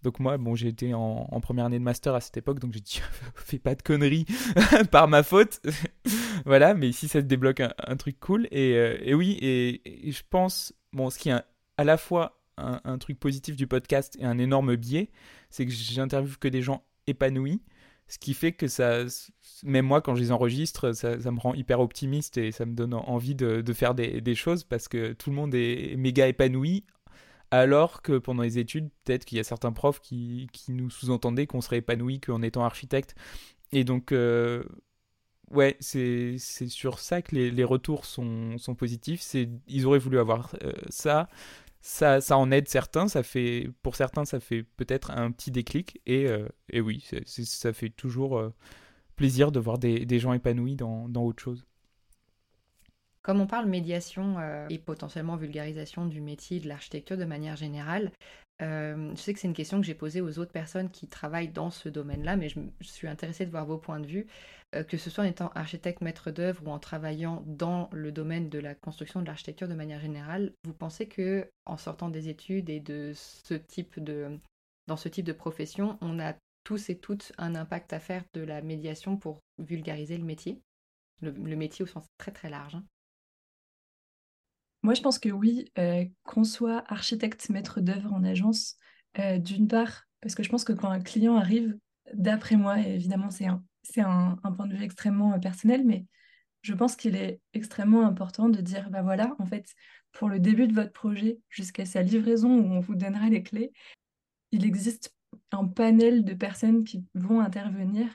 Donc moi, bon, été en, première année de master à cette époque, donc j'ai dit, fais pas de conneries par ma faute. voilà, mais ici, ça te débloque un, truc cool. Et, euh, et oui, et, je pense, bon, ce qui est à la fois un, truc positif du podcast et un énorme biais, c'est que j'interviewe que des gens épanouis. Ce qui fait que ça, même moi, quand je les enregistre, ça, me rend hyper optimiste et ça me donne envie de, faire des, choses parce que tout le monde est méga épanoui. Alors que pendant les études, peut-être qu'il y a certains profs qui, nous sous-entendaient qu'on serait épanoui qu'en étant architecte. Et donc, euh, ouais, c'est sur ça que les, retours sont, sont positifs. Ils auraient voulu avoir euh, ça ça, ça en aide certains, ça fait, pour certains, ça fait peut-être un petit déclic. Et, euh, oui, ça fait toujours euh, plaisir de voir des, gens épanouis dans, autre chose. Comme on parle médiation euh, et potentiellement vulgarisation du métier de l'architecture de manière générale, euh, je sais que c'est une question que j'ai posée aux autres personnes qui travaillent dans ce domaine-là, mais je, suis intéressée de voir vos points de vue, euh, que ce soit en étant architecte maître d'œuvre ou en travaillant dans le domaine de la construction de l'architecture de manière générale. Vous pensez que en sortant des études et de ce type de dans ce type de profession, on a tous et toutes un impact à faire de la médiation pour vulgariser le métier, le, métier au sens très très large. Hein. Moi, je pense que oui, euh, qu'on soit architecte, maître d'œuvre en agence, euh, d'une part, parce que je pense que quand un client arrive, d'après moi, évidemment, c'est un, c'est un, point de vue extrêmement euh, personnel, mais je pense qu'il est extrêmement important de dire, bah voilà, en fait, pour le début de votre projet jusqu'à sa livraison où on vous donnera les clés, il existe un panel de personnes qui vont intervenir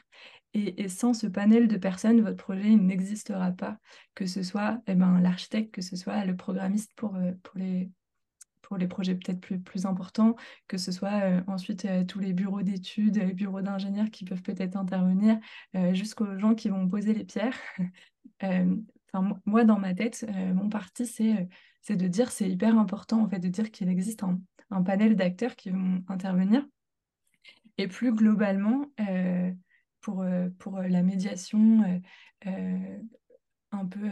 et, sans ce panel de personnes, votre projet n'existera pas, que ce soit eh ben, l'architecte, que ce soit le programmiste pour, euh, pour, les, pour les projets peut-être plus, plus importants, que ce soit euh, ensuite euh, tous les bureaux d'études, les bureaux d'ingénieurs qui peuvent peut-être intervenir, jusqu'aux gens qui vont poser les pierres. Moi, dans ma tête, mon parti, c'est c'est de dire, c'est hyper important en fait, de dire qu'il existe un panel d'acteurs qui vont intervenir. Et plus globalement, pour, euh, euh, la médiation euh, un peu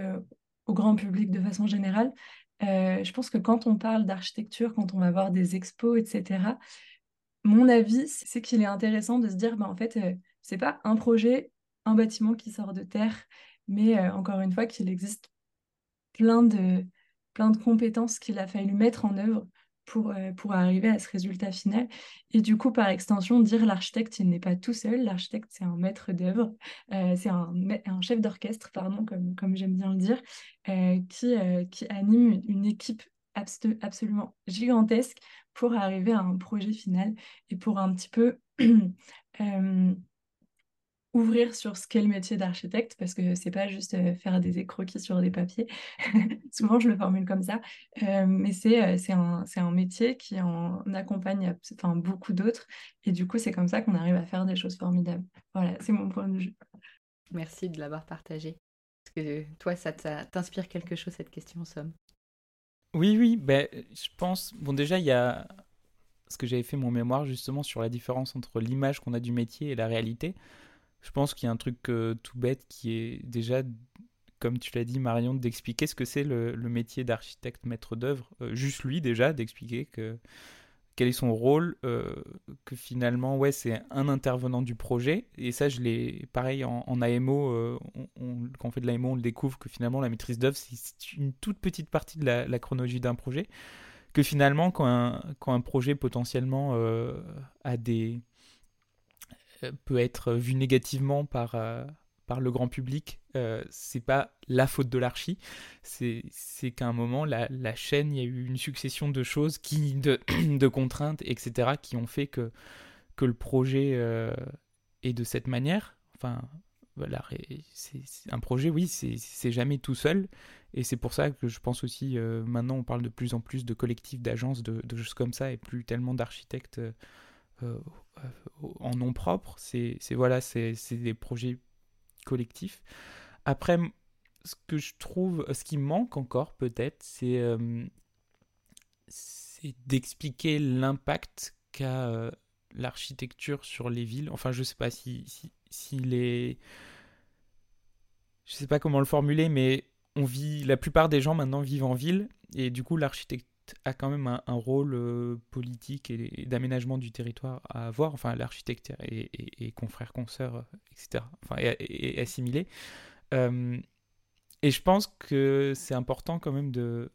au grand public de façon générale. je pense que quand on parle d'architecture, quand on va voir des expos, etc., mon avis, c'est qu'il est intéressant de se dire, bah, en fait, c'est pas un projet, un bâtiment qui sort de terre, mais encore une fois, qu'il existe plein de, plein de compétences qu'il a fallu mettre en œuvre pour, euh, pour arriver à ce résultat final. Et du coup, par extension, dire l'architecte, il n'est pas tout seul. L'architecte, c'est un maître d'œuvre, euh, c'est un, un, chef d'orchestre, pardon, comme, comme j'aime bien le dire, euh, qui, qui anime une équipe absolument gigantesque pour arriver à un projet final et pour un petit peu ouvrir sur ce qu'est le métier d'architecte, parce que c'est pas juste euh, faire des écroquis sur des papiers. Souvent, je le formule comme ça. Euh, mais c'est euh, c'est un, un, métier qui en accompagne enfin, beaucoup d'autres. Et du coup, c'est comme ça qu'on arrive à faire des choses formidables. Voilà, c'est mon point de vue. Merci de l'avoir partagé. Parce que toi, ça t'inspire quelque chose, cette question, Somme? Oui, oui. Ben, je pense... Bon, déjà, il y a... Parce que j'avais fait mon mémoire justement sur la différence entre l'image qu'on a du métier et la réalité. Je pense qu'il y a un truc euh, tout bête qui est déjà, comme tu l'as dit Marion, d'expliquer ce que c'est le, métier d'architecte maître d'œuvre. Euh, juste lui déjà, d'expliquer que quel est son rôle, euh, que finalement, ouais, c'est un intervenant du projet. Et ça, je l'ai, pareil, en, AMO, quand on fait de l'AMO, on le découvre que finalement, la maîtrise d'œuvre, c'est une toute petite partie de la, chronologie d'un projet. Que finalement, quand un, quand un projet potentiellement a des, peut être vu négativement par, euh, par le grand public, euh, c'est pas la faute de l'archi, c'est qu'à un moment, la, la, chaîne, il y a eu une succession de choses, qui, de, de contraintes, etc., qui ont fait que, que le projet est de cette manière. Enfin, voilà, c'est un projet, oui, c'est jamais tout seul. Et c'est pour ça que je pense aussi, maintenant, on parle de plus en plus de collectifs, d'agences, de, de, choses comme ça, et plus tellement d'architectes euh, en nom propre. C'est voilà, c'est des projets collectifs. Après, ce que je trouve, ce qui manque encore peut-être, c'est euh, d'expliquer l'impact qu'a euh, l'architecture sur les villes. Enfin, je sais pas si, si, si les... Je sais pas comment le formuler, mais on vit, la plupart des gens maintenant vivent en ville, et du coup l'architecture a quand même un, rôle euh, politique et, d'aménagement du territoire à avoir, enfin l'architecte et, confrères, consoeurs, etc., enfin, et, assimilé. Euh, et je pense que c'est important quand même de,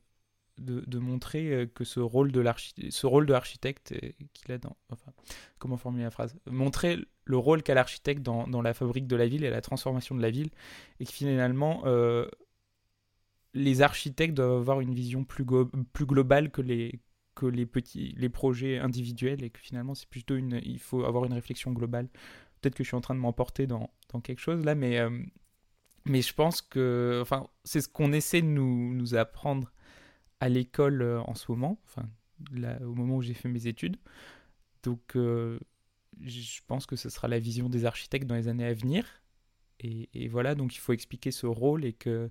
de, montrer euh, que ce rôle de l'architecte qu'il a dans... Enfin, comment formuler la phrase? Montrer le rôle qu'a l'architecte dans, dans, la fabrique de la ville et la transformation de la ville, et que finalement les architectes doivent avoir une vision plus, globale que les, petits les projets individuels et que finalement c'est plutôt une il faut avoir une réflexion globale. Peut-être que je suis en train de m'emporter dans, quelque chose là mais euh, mais je pense que enfin c'est ce qu'on essaie de nous, apprendre à l'école euh, en ce moment enfin au moment où j'ai fait mes études. Donc euh, je pense que ce sera la vision des architectes dans les années à venir. Et, voilà donc il faut expliquer ce rôle et que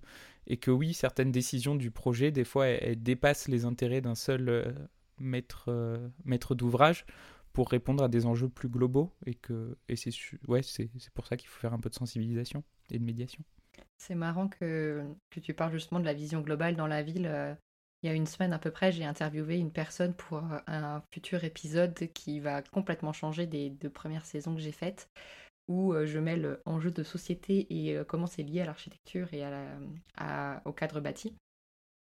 et que oui, certaines décisions du projet, des fois, elles, dépassent les intérêts d'un seul maître, maître d'ouvrage pour répondre à des enjeux plus globaux et et c'est ouais pour ça qu'il faut faire un peu de sensibilisation et de médiation. C'est marrant que, que tu parles justement de la vision globale dans la ville. Euh, il y a une semaine à peu près, j'ai interviewé une personne pour euh, un futur épisode qui va complètement changer des deux premières saisons que j'ai faites, où euh, je mêle enjeux de société et comment c'est lié à l'architecture et à au cadre bâti.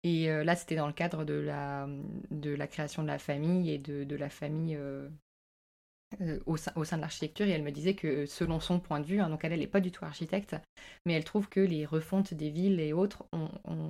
Et là, c'était dans le cadre de la, de la création de la famille et de, la famille euh, au, sein, de l'architecture et elle me disait que selon son point de vue, hein, donc elle n'est pas du tout architecte, mais elle trouve que les refontes des villes et autres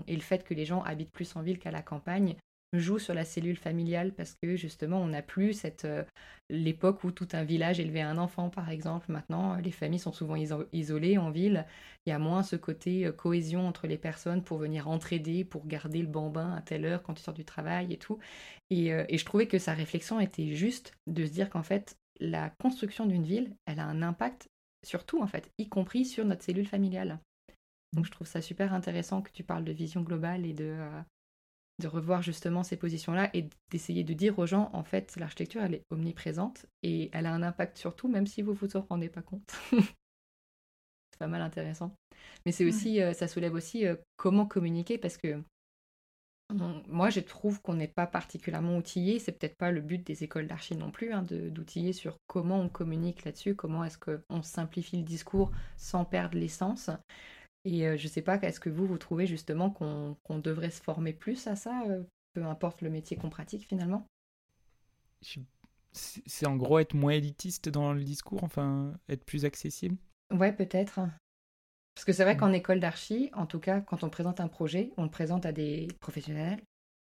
et le fait que les gens habitent plus en ville qu'à la campagne joue sur la cellule familiale parce que justement on n'a plus cette euh, l'époque où tout un village élevait un enfant par exemple. Maintenant les familles sont souvent isolées en ville. Il y a moins ce côté euh, cohésion entre les personnes pour venir entraider pour garder le bambin à telle heure quand tu sors du travail et tout. Et, je trouvais que sa réflexion était juste de se dire qu'en fait la construction d'une ville, elle a un impact sur tout en fait, y compris sur notre cellule familiale. Donc je trouve ça super intéressant que tu parles de vision globale et de, euh, de revoir justement ces positions-là et d'essayer de dire aux gens, en fait, l'architecture, elle est omniprésente et elle a un impact sur tout, même si vous vous en rendez pas compte. c'est pas mal intéressant. Mais c'est aussi, euh, ça soulève aussi euh, comment communiquer parce que moi, je trouve qu'on n'est pas particulièrement outillé. C'est peut-être pas le but des écoles d'archi non plus, hein, d'outiller sur comment on communique là-dessus, comment est-ce qu'on simplifie le discours sans perdre l'essence. Et euh, je sais pas, est-ce que vous, vous trouvez justement qu'on devrait se former plus à ça, euh, peu importe le métier qu'on pratique finalement? C'est en gros être moins élitiste dans le discours, enfin être plus accessible? Ouais, peut-être. Parce que c'est vrai mm. qu'en école d'archi, en tout cas, quand on présente un projet, on le présente à des professionnels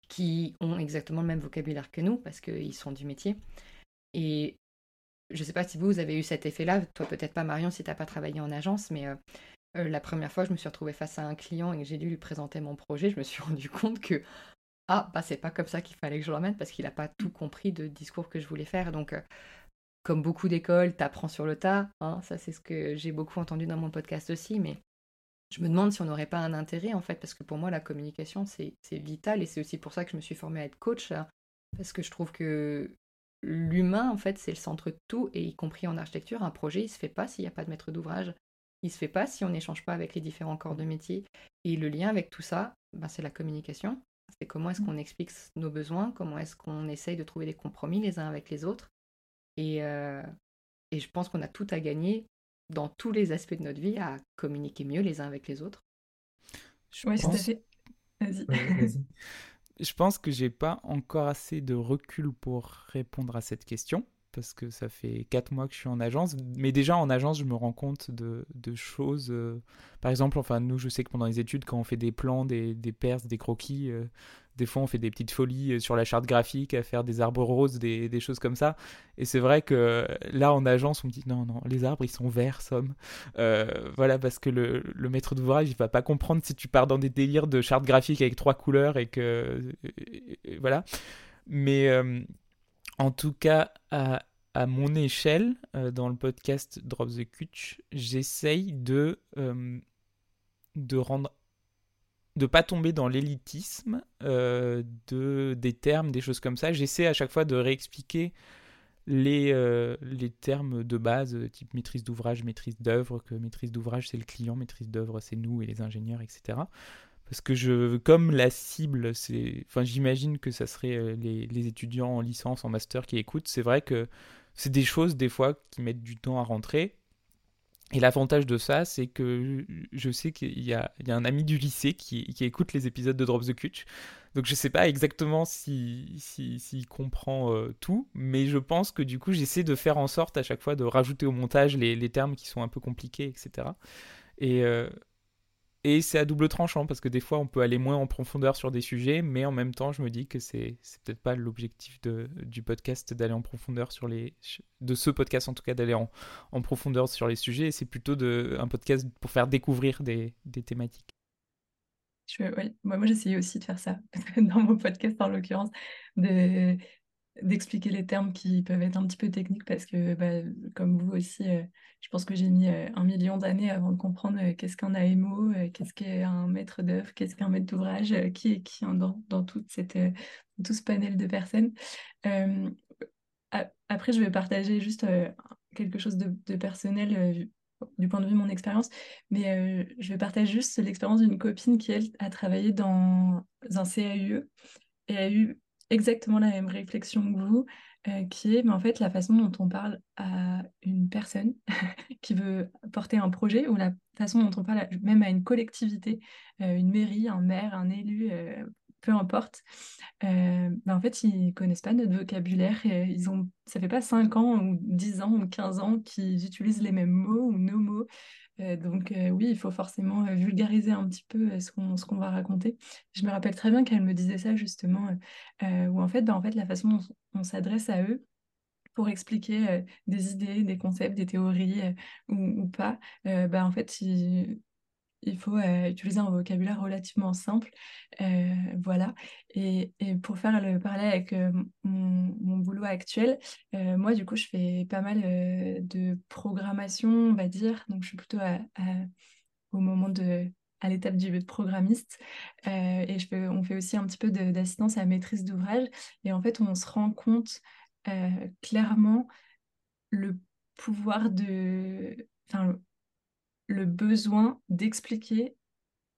qui ont exactement le même vocabulaire que nous, parce qu'ils sont du métier. Et je ne sais pas si vous, vous avez eu cet effet-là, toi peut-être pas Marion si tu n'as pas travaillé en agence, mais euh, euh, la première fois je me suis retrouvée face à un client et que j'ai dû lui présenter mon projet, je me suis rendu compte que ah bah c'est pas comme ça qu'il fallait que je l'emmène parce qu'il n'a pas tout compris de discours que je voulais faire. Donc euh, comme beaucoup d'écoles, t'apprends sur le tas. Hein, ça, c'est ce que j'ai beaucoup entendu dans mon podcast aussi. Mais je me demande si on n'aurait pas un intérêt, en fait, parce que pour moi, la communication, c'est vital. Et c'est aussi pour ça que je me suis formée à être coach, parce que je trouve que l'humain, en fait, c'est le centre de tout. Et y compris en architecture, un projet, il se fait pas s'il n'y a pas de maître d'ouvrage. Il se fait pas si on n'échange pas avec les différents corps de métier. Et le lien avec tout ça, ben, c'est la communication. C'est comment est-ce mmh. qu'on explique nos besoins, comment est-ce qu'on essaye de trouver des compromis les uns avec les autres. Euh, et, je pense qu'on a tout à gagner dans tous les aspects de notre vie à communiquer mieux les uns avec les autres. Je oui, pense... Vas-y. je pense que j'ai pas encore assez de recul pour répondre à cette question parce que ça fait quatre mois que je suis en agence. Mais déjà en agence, je me rends compte de, choses. Euh, par exemple, enfin nous, je sais que pendant les études, quand on fait des plans, des, des perces, des croquis, euh, des fois, on fait des petites folies euh, sur la charte graphique, à faire des arbres roses, des, choses comme ça. Et c'est vrai que là, en agence, on me dit non, non, les arbres, ils sont verts, somme. Voilà, parce que le, maître d'ouvrage, il va pas comprendre si tu pars dans des délires de charte graphique avec trois couleurs et que. voilà. Mais en tout cas, à, mon échelle, dans le podcast Drop the Kutch, j'essaye de, de rendre de pas tomber dans l'élitisme euh, de des termes, des choses comme ça. J'essaie à chaque fois de réexpliquer les, euh, les termes de base, type maîtrise d'ouvrage, maîtrise d'œuvre, que maîtrise d'ouvrage c'est le client, maîtrise d'œuvre c'est nous et les ingénieurs, etc. Parce que je, comme la cible, c'est, enfin j'imagine que ça serait euh, les, étudiants en licence, en master qui écoutent. C'est vrai que c'est des choses des fois qui mettent du temps à rentrer et l'avantage de ça, c'est que je sais qu'il y, a un ami du lycée qui, écoute les épisodes de Drop the Cutch. Donc je sais pas exactement s'il si, si, comprend euh, tout, mais je pense que du coup j'essaie de faire en sorte à chaque fois de rajouter au montage les, termes qui sont un peu compliqués, etc. Et, et c'est à double tranchant parce que des fois on peut aller moins en profondeur sur des sujets, mais en même temps je me dis que c'est peut-être pas l'objectif du podcast d'aller en profondeur sur les de ce podcast en tout cas d'aller en, en, profondeur sur les sujets. C'est plutôt de, un podcast pour faire découvrir des, des thématiques. Moi, moi j'essayais aussi de faire ça dans mon podcast en l'occurrence de d'expliquer les termes qui peuvent être un petit peu techniques parce que, bah, comme vous aussi, je pense que j'ai mis un million d'années avant de comprendre qu'est-ce qu'un AMO, qu'est-ce qu'un maître d'œuvre, qu'est-ce qu'un maître d'ouvrage, qui est qui dans, dans toute cette, tout ce panel de personnes. après, je vais partager juste quelque chose de, personnel du point de vue de mon expérience, mais je vais partager juste l'expérience d'une copine qui, elle, a travaillé dans un CAUE et a eu exactement la même réflexion que vous, euh, qui est mais en fait la façon dont on parle à une personne qui veut porter un projet ou la façon dont on parle même à une collectivité, euh, une mairie, un maire, un élu, euh, peu importe. Ben, en fait, ils connaissent pas notre vocabulaire. Et ils ont, ça fait pas 5 ans ou 10 ans ou 15 ans qu'ils utilisent les mêmes mots ou nos mots. Euh, donc euh, oui, il faut forcément euh, vulgariser un petit peu ce qu'on va raconter. Je me rappelle très bien qu'elle me disait ça justement, où en fait, bah, en fait, la façon dont on s'adresse à eux pour expliquer des idées, des concepts, des théories ou, pas, bah, en fait, ils, il faut euh, utiliser un vocabulaire relativement simple. Euh, voilà. Et, pour faire le parallèle avec euh, mon, boulot actuel, moi, du coup, je fais pas mal de programmation, on va dire. Donc, je suis plutôt au moment de à l'étape du programmiste et je fais, on fait aussi un petit peu d'assistance à maîtrise d'ouvrage et en fait on se rend compte clairement le pouvoir de le besoin d'expliquer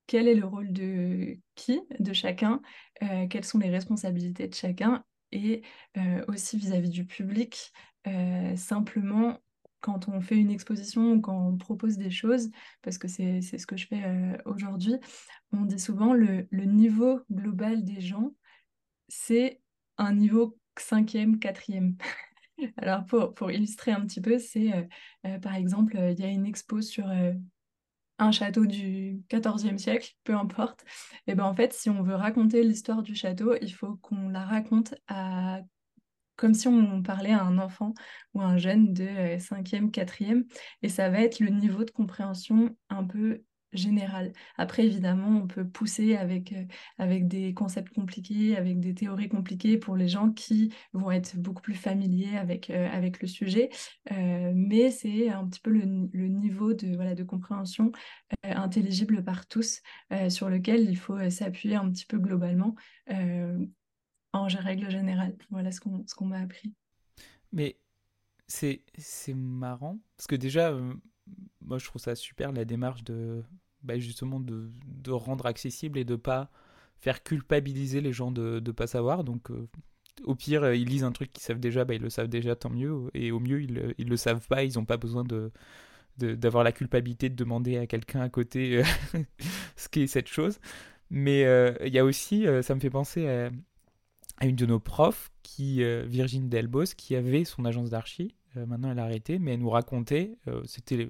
quel est le rôle de qui, de chacun, euh, quelles sont les responsabilités de chacun, et euh, aussi vis-à-vis du public, euh, simplement quand on fait une exposition ou quand on propose des choses, parce que c'est ce que je fais aujourd'hui, on dit souvent le, le niveau global des gens, c'est un niveau cinquième, quatrième. Alors, pour, illustrer un petit peu, c'est euh, euh, par exemple, euh, il y a une expo sur un château du XIVe siècle, peu importe. Et ben en fait, si on veut raconter l'histoire du château, il faut qu'on la raconte à comme si on parlait à un enfant ou un jeune de 5e, 4e, et ça va être le niveau de compréhension un peu général. Après, évidemment, on peut pousser avec, euh, avec des concepts compliqués, avec des théories compliquées pour les gens qui vont être beaucoup plus familiers avec, euh, avec le sujet. Euh, mais c'est un petit peu le, niveau de, voilà, de compréhension intelligible par tous sur lequel il faut s'appuyer un petit peu globalement en règle générale. Voilà ce qu'on ce m'a appris. Mais c'est marrant, parce que déjà, moi je trouve ça super la démarche de bah, de, de, rendre accessible et de pas faire culpabiliser les gens de ne pas savoir. Donc euh, au pire, euh, ils lisent un truc qu'ils savent déjà, bah, ils le savent déjà, tant mieux. Et au mieux, ils, ils le savent pas, ils n'ont pas besoin d'avoir la culpabilité de demander à quelqu'un à côté euh, ce qu'est cette chose. Mais il y a aussi, ça me fait penser à, à, une de nos profs, qui, Virginie Delbos, qui avait son agence d'archi euh, maintenant elle a arrêté, mais elle nous racontait, euh, c'était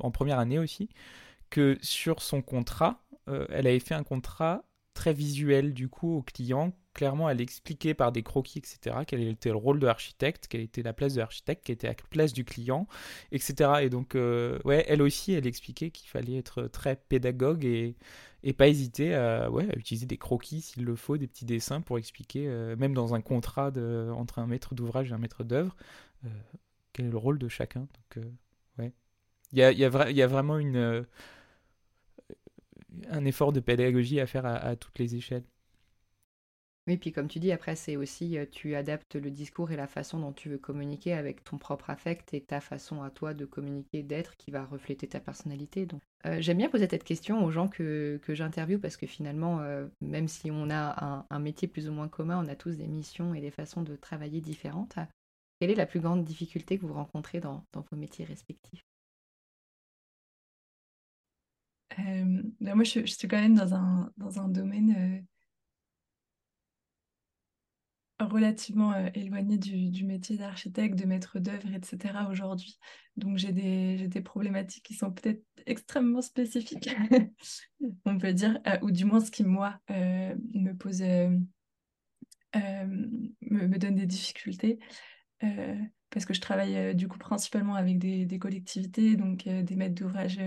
en première année aussi, que sur son contrat, euh, elle avait fait un contrat très visuel du coup au client. Clairement, elle expliquait par des croquis, etc., quel était le rôle de l'architecte, quelle était la place de l'architecte, quelle était la place du client, etc. Et donc, ouais, elle aussi, elle expliquait qu'il fallait être très pédagogue et, et pas hésiter à, ouais, à utiliser des croquis s'il le faut, des petits dessins pour expliquer, même dans un contrat de, entre un maître d'ouvrage et un maître d'œuvre, quel est le rôle de chacun. Donc, euh, ouais. Il y a, vraiment euh, un effort de pédagogie à faire à, toutes les échelles. Oui, puis comme tu dis, après, c'est aussi, euh, tu adaptes le discours et la façon dont tu veux communiquer avec ton propre affect et ta façon à toi de communiquer, d'être, qui va refléter ta personnalité. Donc, j'aime bien poser cette question aux gens que, que j'interviewe parce que finalement, même si on a un, métier plus ou moins commun, on a tous des missions et des façons de travailler différentes. Quelle est la plus grande difficulté que vous rencontrez dans, vos métiers respectifs? Euh, ben Moi, je, suis quand même dans un, domaine euh, relativement euh, éloigné du, métier d'architecte, de maître d'œuvre, etc. aujourd'hui. Donc, j'ai des problématiques qui sont peut-être extrêmement spécifiques, on peut dire, ou du moins ce qui, moi, me pose... me, donne des difficultés. Euh, parce que je travaille euh, du coup principalement avec des, collectivités, donc euh, des maîtres d'ouvrage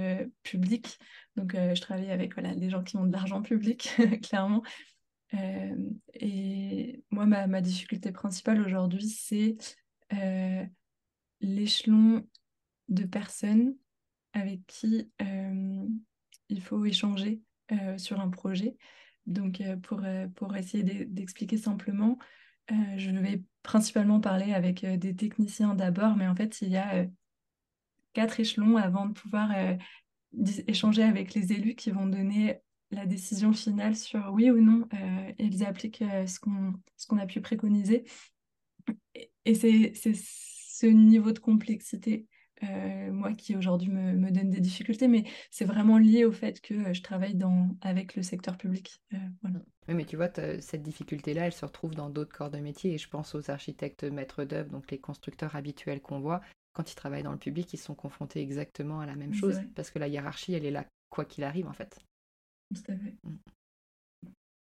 publics. Donc je travaille avec voilà, des gens qui ont de l'argent public, clairement. et moi, ma, difficulté principale aujourd'hui, c'est l'échelon de personnes avec qui il faut échanger sur un projet. Donc, pour, pour essayer d'expliquer simplement, je vais principalement parler avec des techniciens d'abord, mais en fait, il y a quatre échelons avant de pouvoir échanger avec les élus qui vont donner la décision finale sur oui ou non ils appliquent ce qu'on a pu préconiser. Et, c'est ce niveau de complexité euh, moi qui aujourd'hui me, donne des difficultés, mais c'est vraiment lié au fait que euh, je travaille dans, avec le secteur public. Euh, oui, mais tu vois, cette difficulté-là, elle se retrouve dans d'autres corps de métier, et je pense aux architectes maîtres d'œuvre, donc les constructeurs habituels qu'on voit, quand ils travaillent dans le public, ils sont confrontés exactement à la même chose, parce que la hiérarchie, elle est là, quoi qu'il arrive, en fait. Tout à fait. Mm.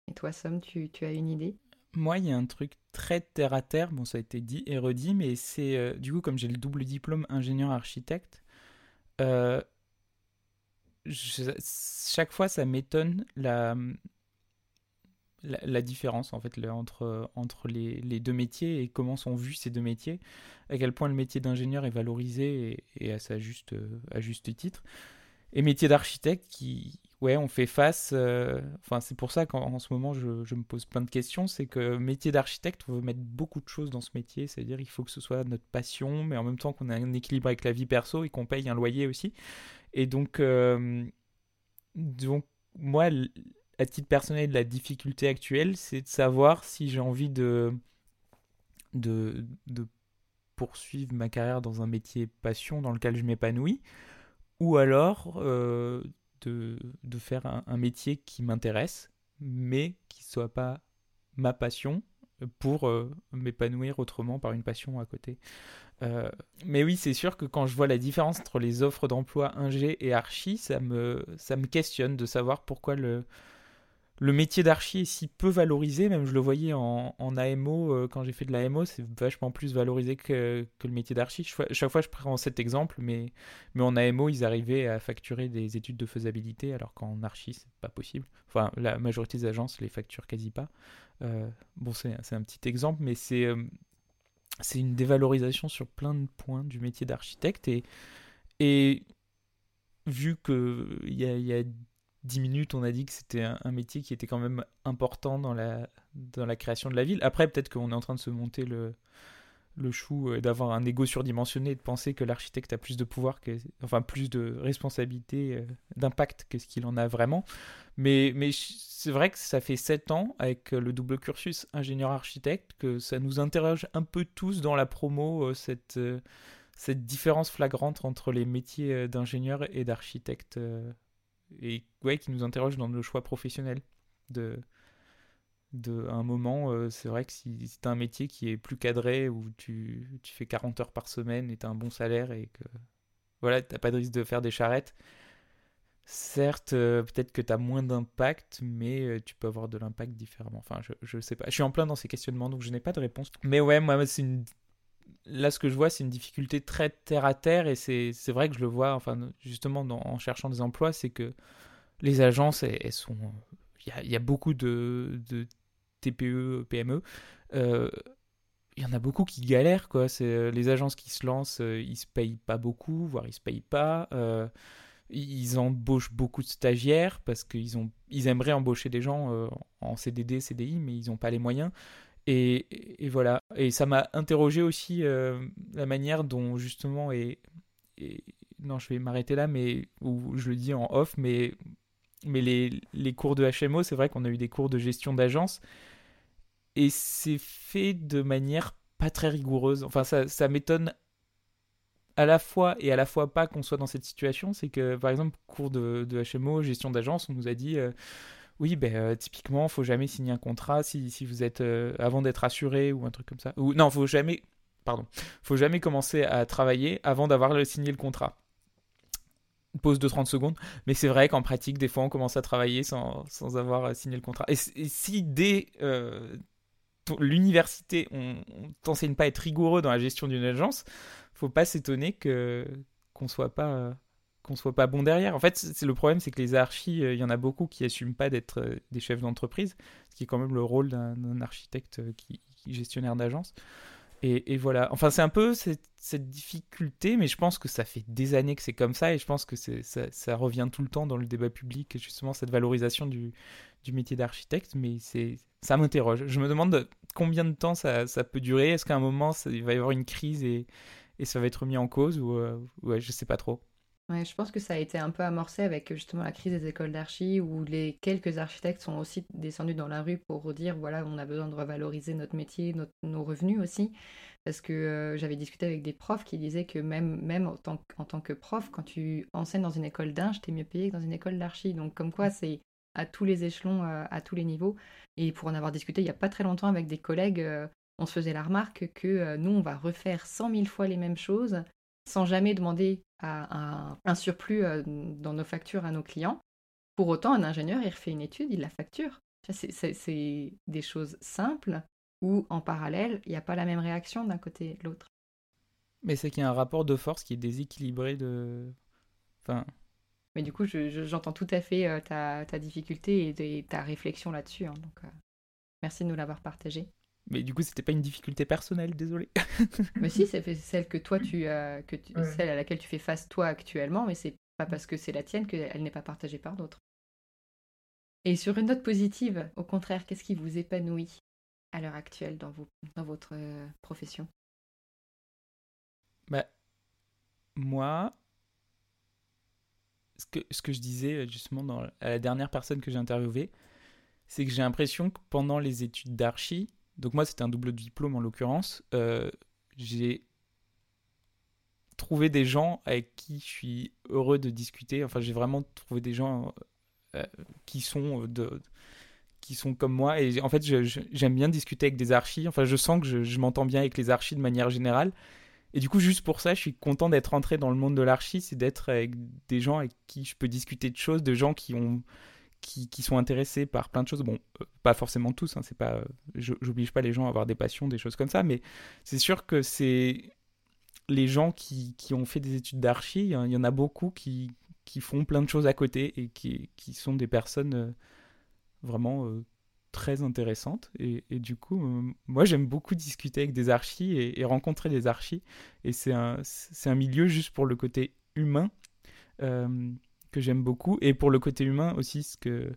Et toi, Somme, tu, tu as une idée? Moi, il y a un truc très terre à terre. Bon, ça a été dit et redit, mais c'est euh, du coup, comme j'ai le double diplôme ingénieur-architecte, euh, chaque fois, ça m'étonne la, la, différence en fait entre, les, deux métiers et comment sont vus ces deux métiers, à quel point le métier d'ingénieur est valorisé et, sa juste, à juste titre, et métier d'architecte qui, ouais, on fait face. Euh, enfin, c'est pour ça qu'en ce moment, je, me pose plein de questions. C'est que métier d'architecte, on veut mettre beaucoup de choses dans ce métier. C'est-à-dire, il faut que ce soit notre passion, mais en même temps qu'on ait un équilibre avec la vie perso et qu'on paye un loyer aussi. Et donc, euh, donc moi, à titre personnel, la difficulté actuelle, c'est de savoir si j'ai envie de, de, de poursuivre ma carrière dans un métier passion dans lequel je m'épanouis, ou alors euh, de, faire un, métier qui m'intéresse, mais qui ne soit pas ma passion pour euh, m'épanouir autrement par une passion à côté. Euh, mais oui, c'est sûr que quand je vois la différence entre les offres d'emploi ingé et archi, ça me, ça me questionne de savoir pourquoi le, le métier d'archi est si peu valorisé, même je le voyais en, AMO, euh, quand j'ai fait de l'AMO, c'est vachement plus valorisé que, le métier d'archi. Chaque fois, je prends cet exemple, mais, en AMO, ils arrivaient à facturer des études de faisabilité, alors qu'en archi, c'est pas possible. Enfin, la majorité des agences les facturent quasi pas. Euh, bon, c'est un petit exemple, mais c'est euh, c'est une dévalorisation sur plein de points du métier d'architecte. Et, et vu qu'il y a, y a 10 minutes, on a dit que c'était un, métier qui était quand même important dans la, dans la création de la ville. Après, peut-être qu'on est en train de se monter le, le chou et d'avoir un ego surdimensionné et de penser que l'architecte a plus de pouvoir, que, enfin plus de responsabilité, euh, d'impact que ce qu'il en a vraiment. Mais, mais c'est vrai que ça fait 7 ans avec le double cursus ingénieur-architecte que ça nous interroge un peu tous dans la promo, euh, cette, euh, cette différence flagrante entre les métiers d'ingénieur et d'architecte et ouais, qui nous interroge dans nos choix professionnels. De, de, à un moment, euh, c'est vrai que si, c'est un métier qui est plus cadré, où tu, tu fais 40 heures par semaine et tu as un bon salaire et que voilà, tu pas de risque de faire des charrettes, certes, euh, peut-être que tu as moins d'impact, mais euh, tu peux avoir de l'impact différemment. Enfin, je, ne sais pas. Je suis en plein dans ces questionnements, donc je n'ai pas de réponse. Mais ouais, moi, c'est une là, ce que je vois, c'est une difficulté très terre à terre, et c'est vrai que je le vois, enfin, justement, en cherchant des emplois, c'est que les agences, sont. Il y, a, beaucoup de, de TPE, PME. Euh, il y en a beaucoup qui galèrent, quoi. C'est euh, les agences qui se lancent, euh, ils se payent pas beaucoup, voire ils se payent pas. ils embauchent beaucoup de stagiaires parce qu'ils ont, ils aimeraient embaucher des gens en CDD, CDI, mais ils n'ont pas les moyens. Et, voilà. Et ça m'a interrogé aussi euh, la manière dont justement et, non, je vais m'arrêter là, mais où je le dis en off, mais mais les, les cours de HMO, c'est vrai qu'on a eu des cours de gestion d'agence et c'est fait de manière pas très rigoureuse. Enfin, ça, ça m'étonne à la fois et à la fois pas qu'on soit dans cette situation. C'est que, par exemple, cours de, HMO, gestion d'agence, on nous a dit euh, oui, ben, euh, typiquement, faut jamais signer un contrat si, vous êtes euh, avant d'être assuré ou un truc comme ça. Non, faut jamais, pardon, faut jamais commencer à travailler avant d'avoir signé le contrat. Pause de 30 secondes, mais c'est vrai qu'en pratique, des fois, on commence à travailler sans, avoir euh, signé le contrat. Et, si dès l'université, on, on t'enseigne pas à être rigoureux dans la gestion d'une agence, faut pas s'étonner que qu'on soit pas qu'on soit pas bon derrière. En fait, c'est le problème, c'est que les archis, il y en a beaucoup qui assument pas d'être des chefs d'entreprise, ce qui est quand même le rôle d'un architecte qui, qui gestionnaire d'agence. Et, voilà. Enfin, c'est un peu cette, difficulté, mais je pense que ça fait des années que c'est comme ça, et je pense que ça, ça, revient tout le temps dans le débat public, justement, cette valorisation du, métier d'architecte, mais c'est ça m'interroge. Je me demande combien de temps ça, ça peut durer. Est-ce qu'à un moment, il va y avoir une crise et, ça va être mis en cause, ou euh, ouais, je sais pas trop. Ouais, je pense que ça a été un peu amorcé avec justement la crise des écoles d'archi, où les quelques architectes sont aussi descendus dans la rue pour dire voilà, on a besoin de revaloriser notre métier, nos revenus aussi. Parce que euh, j'avais discuté avec des profs qui disaient que même, même en, tant, en tant que prof, quand tu enseignes dans une école d'ingé, t'es mieux payé que dans une école d'archi. Donc comme quoi, c'est à tous les échelons, euh, à tous les niveaux. Et pour en avoir discuté il n'y a pas très longtemps avec des collègues, euh, on se faisait la remarque que nous, on va refaire cent mille fois les mêmes choses sans jamais demander à un, surplus euh, dans nos factures à nos clients. Pour autant, un ingénieur, il refait une étude, il la facture. C'est des choses simples où, en parallèle, il n'y a pas la même réaction d'un côté et de l'autre. Mais c'est qu'il y a un rapport de force qui est déséquilibré de... Enfin... Mais du coup, j'entends tout à fait euh, ta, ta, difficulté et, ta réflexion là-dessus. Hein, donc, euh, merci de nous l'avoir partagé. Mais du coup, c'était pas une difficulté personnelle, désolé. mais si, c'est celle que toi, tu, euh, que celle à laquelle tu fais face toi actuellement, mais c'est pas parce que c'est la tienne qu'elle n'est pas partagée par d'autres. Et sur une note positive, au contraire, qu'est-ce qui vous épanouit à l'heure actuelle dans, vos, dans votre euh, profession? Bah, Moi, ce que, ce que je disais justement dans, à la dernière personne que j'ai interviewée, c'est que j'ai l'impression que pendant les études d'archi, donc moi, c'était un double diplôme en l'occurrence. Euh, j'ai trouvé des gens avec qui je suis heureux de discuter. Enfin, j'ai vraiment trouvé des gens euh, qui sont de qui sont comme moi et en fait j'aime bien discuter avec des archis enfin je sens que je, je m'entends bien avec les archis de manière générale et du coup juste pour ça je suis content d'être entré dans le monde de l'archi c'est d'être avec des gens avec qui je peux discuter de choses de gens qui ont qui, sont intéressés par plein de choses. Bon, euh, pas forcément tous, hein, c'est pas, euh, j'oblige pas les gens à avoir des passions, des choses comme ça, mais c'est sûr que c'est les gens qui, qui, ont fait des études d'archi, il y en a beaucoup qui, qui font plein de choses à côté et qui, sont des personnes euh, vraiment très intéressantes. Et, du coup, moi j'aime beaucoup discuter avec des archis et, et rencontrer des archis. Et c'est un, un milieu juste pour le côté humain que j'aime beaucoup. Et pour le côté humain aussi, ce que,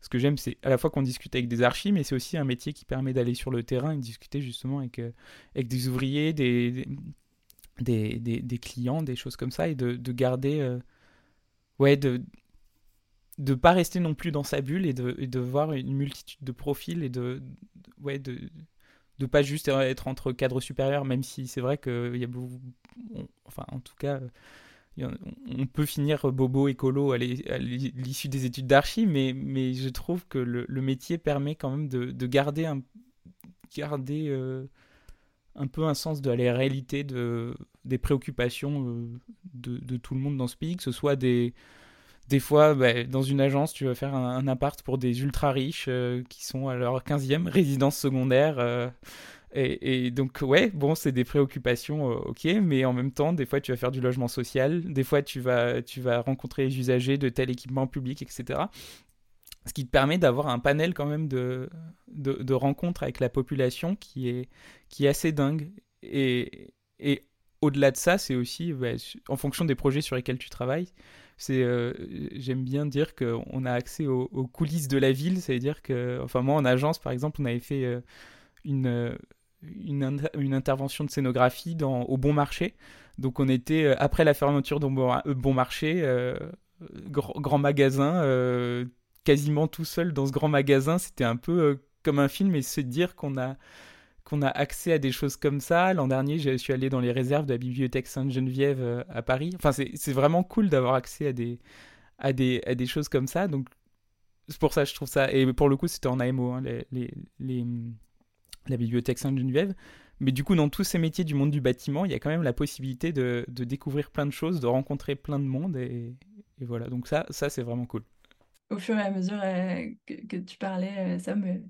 ce que j'aime, c'est à la fois qu'on discute avec des archis, mais c'est aussi un métier qui permet d'aller sur le terrain et de discuter justement avec, euh, avec des ouvriers, des des, des, clients, des choses comme ça, et de, de garder. Euh, ouais, de de pas rester non plus dans sa bulle et de, de voir une multitude de profils et de, ouais de de pas juste être entre cadres supérieurs même si c'est vrai qu'il y a beaucoup enfin en tout cas on peut finir bobo écolo à l'issue des études d'archi, mais, je trouve que le, métier permet quand même de, garder, euh, un peu un sens de la réalité de, des préoccupations euh, de, tout le monde dans ce pays, que ce soit des... Des fois, bah, dans une agence, tu vas faire un, appart pour des ultra riches euh, qui sont à leur 15e résidence secondaire et, donc, ouais, bon, c'est des préoccupations, euh, ok, mais en même temps, des fois, tu vas faire du logement social, des fois, tu vas, tu vas rencontrer les usagers de tel équipement public, etc. Ce qui te permet d'avoir un panel quand même de, de, rencontres avec la population qui est, qui est assez dingue. Et, et au-delà de ça, c'est aussi, bah, en fonction des projets sur lesquels tu travailles, euh, j'aime bien dire qu'on a accès aux, coulisses de la ville c'est à dire que enfin moi en agence par exemple on avait fait euh, une une, une, intervention de scénographie dans, au Bon Marché. Donc on était, euh, après la fermeture de Bon, euh, Marché, euh, grand, magasin, quasiment tout seul dans ce grand magasin. C'était un peu comme un film et se dire qu'on a, qu'on a accès à des choses comme ça. L'an dernier, je suis allé dans les réserves de la bibliothèque Sainte-Geneviève à Paris. Enfin, c'est vraiment cool d'avoir accès à des, à, des, à des choses comme ça. Donc c'est pour ça que je trouve ça. Et pour le coup, c'était en AMO, hein, les, les, les la bibliothèque Sainte-Geneviève. Mais du coup, dans tous ces métiers du monde du bâtiment, il y a quand même la possibilité de, découvrir plein de choses, de rencontrer plein de monde. Et, voilà, donc ça, ça c'est vraiment cool. Au fur et à mesure euh, que, tu parlais, euh, ça me,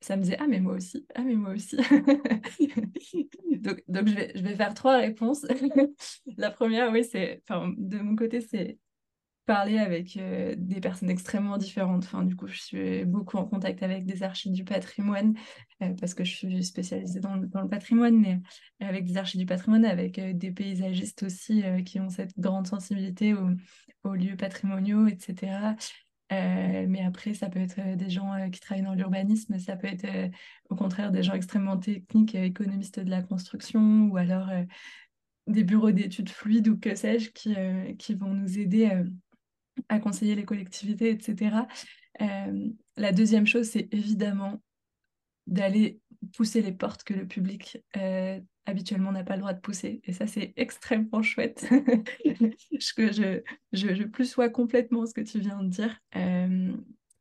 ça me disait Ah, mais moi aussi, ah, mais moi aussi. donc, donc je, vais, je vais faire trois réponses. la première, oui, c'est, de mon côté, c'est parler avec euh, des personnes extrêmement différentes. Enfin, du coup, je suis beaucoup en contact avec des archives du patrimoine euh, parce que je suis spécialisée dans le, patrimoine, mais avec des archives du patrimoine, avec euh, des paysagistes aussi qui ont cette grande sensibilité aux, aux lieux patrimoniaux, etc. mais après, ça peut être des gens qui travaillent dans l'urbanisme, ça peut être au contraire des gens extrêmement techniques, économistes de la construction, ou alors des bureaux d'études fluides ou que sais-je, qui, qui vont nous aider à conseiller les collectivités, etc. Euh, la deuxième chose, c'est évidemment d'aller pousser les portes que le public euh, habituellement n'a pas le droit de pousser. Et ça, c'est extrêmement chouette. que je, je, je, plus sois complètement ce que tu viens de dire. Euh,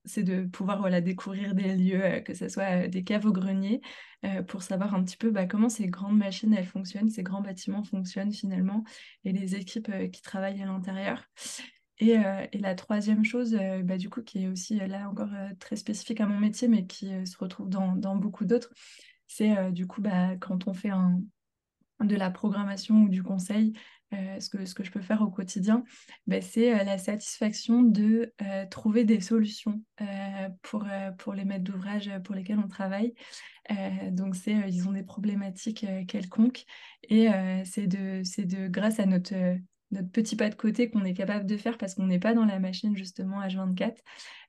c'est de pouvoir voilà, découvrir des lieux, que ce soit des caves au grenier, pour savoir un petit peu bah, comment ces grandes machines elles fonctionnent, ces grands bâtiments fonctionnent finalement, et les équipes qui travaillent à l'intérieur. Et, euh, et, la troisième chose, euh, bah, du coup, qui est aussi euh, là encore très spécifique à mon métier, mais qui se retrouve dans, beaucoup d'autres, c'est du coup bah, quand on fait de la programmation ou du conseil, ce, que, ce que je peux faire au quotidien, bah, c'est la satisfaction de trouver des solutions pour, pour les maîtres d'ouvrage pour lesquels on travaille. donc, c'est ils ont des problématiques quelconques et c'est de, de, grâce à notre notre petit pas de côté qu'on est capable de faire parce qu'on n'est pas dans la machine justement H24,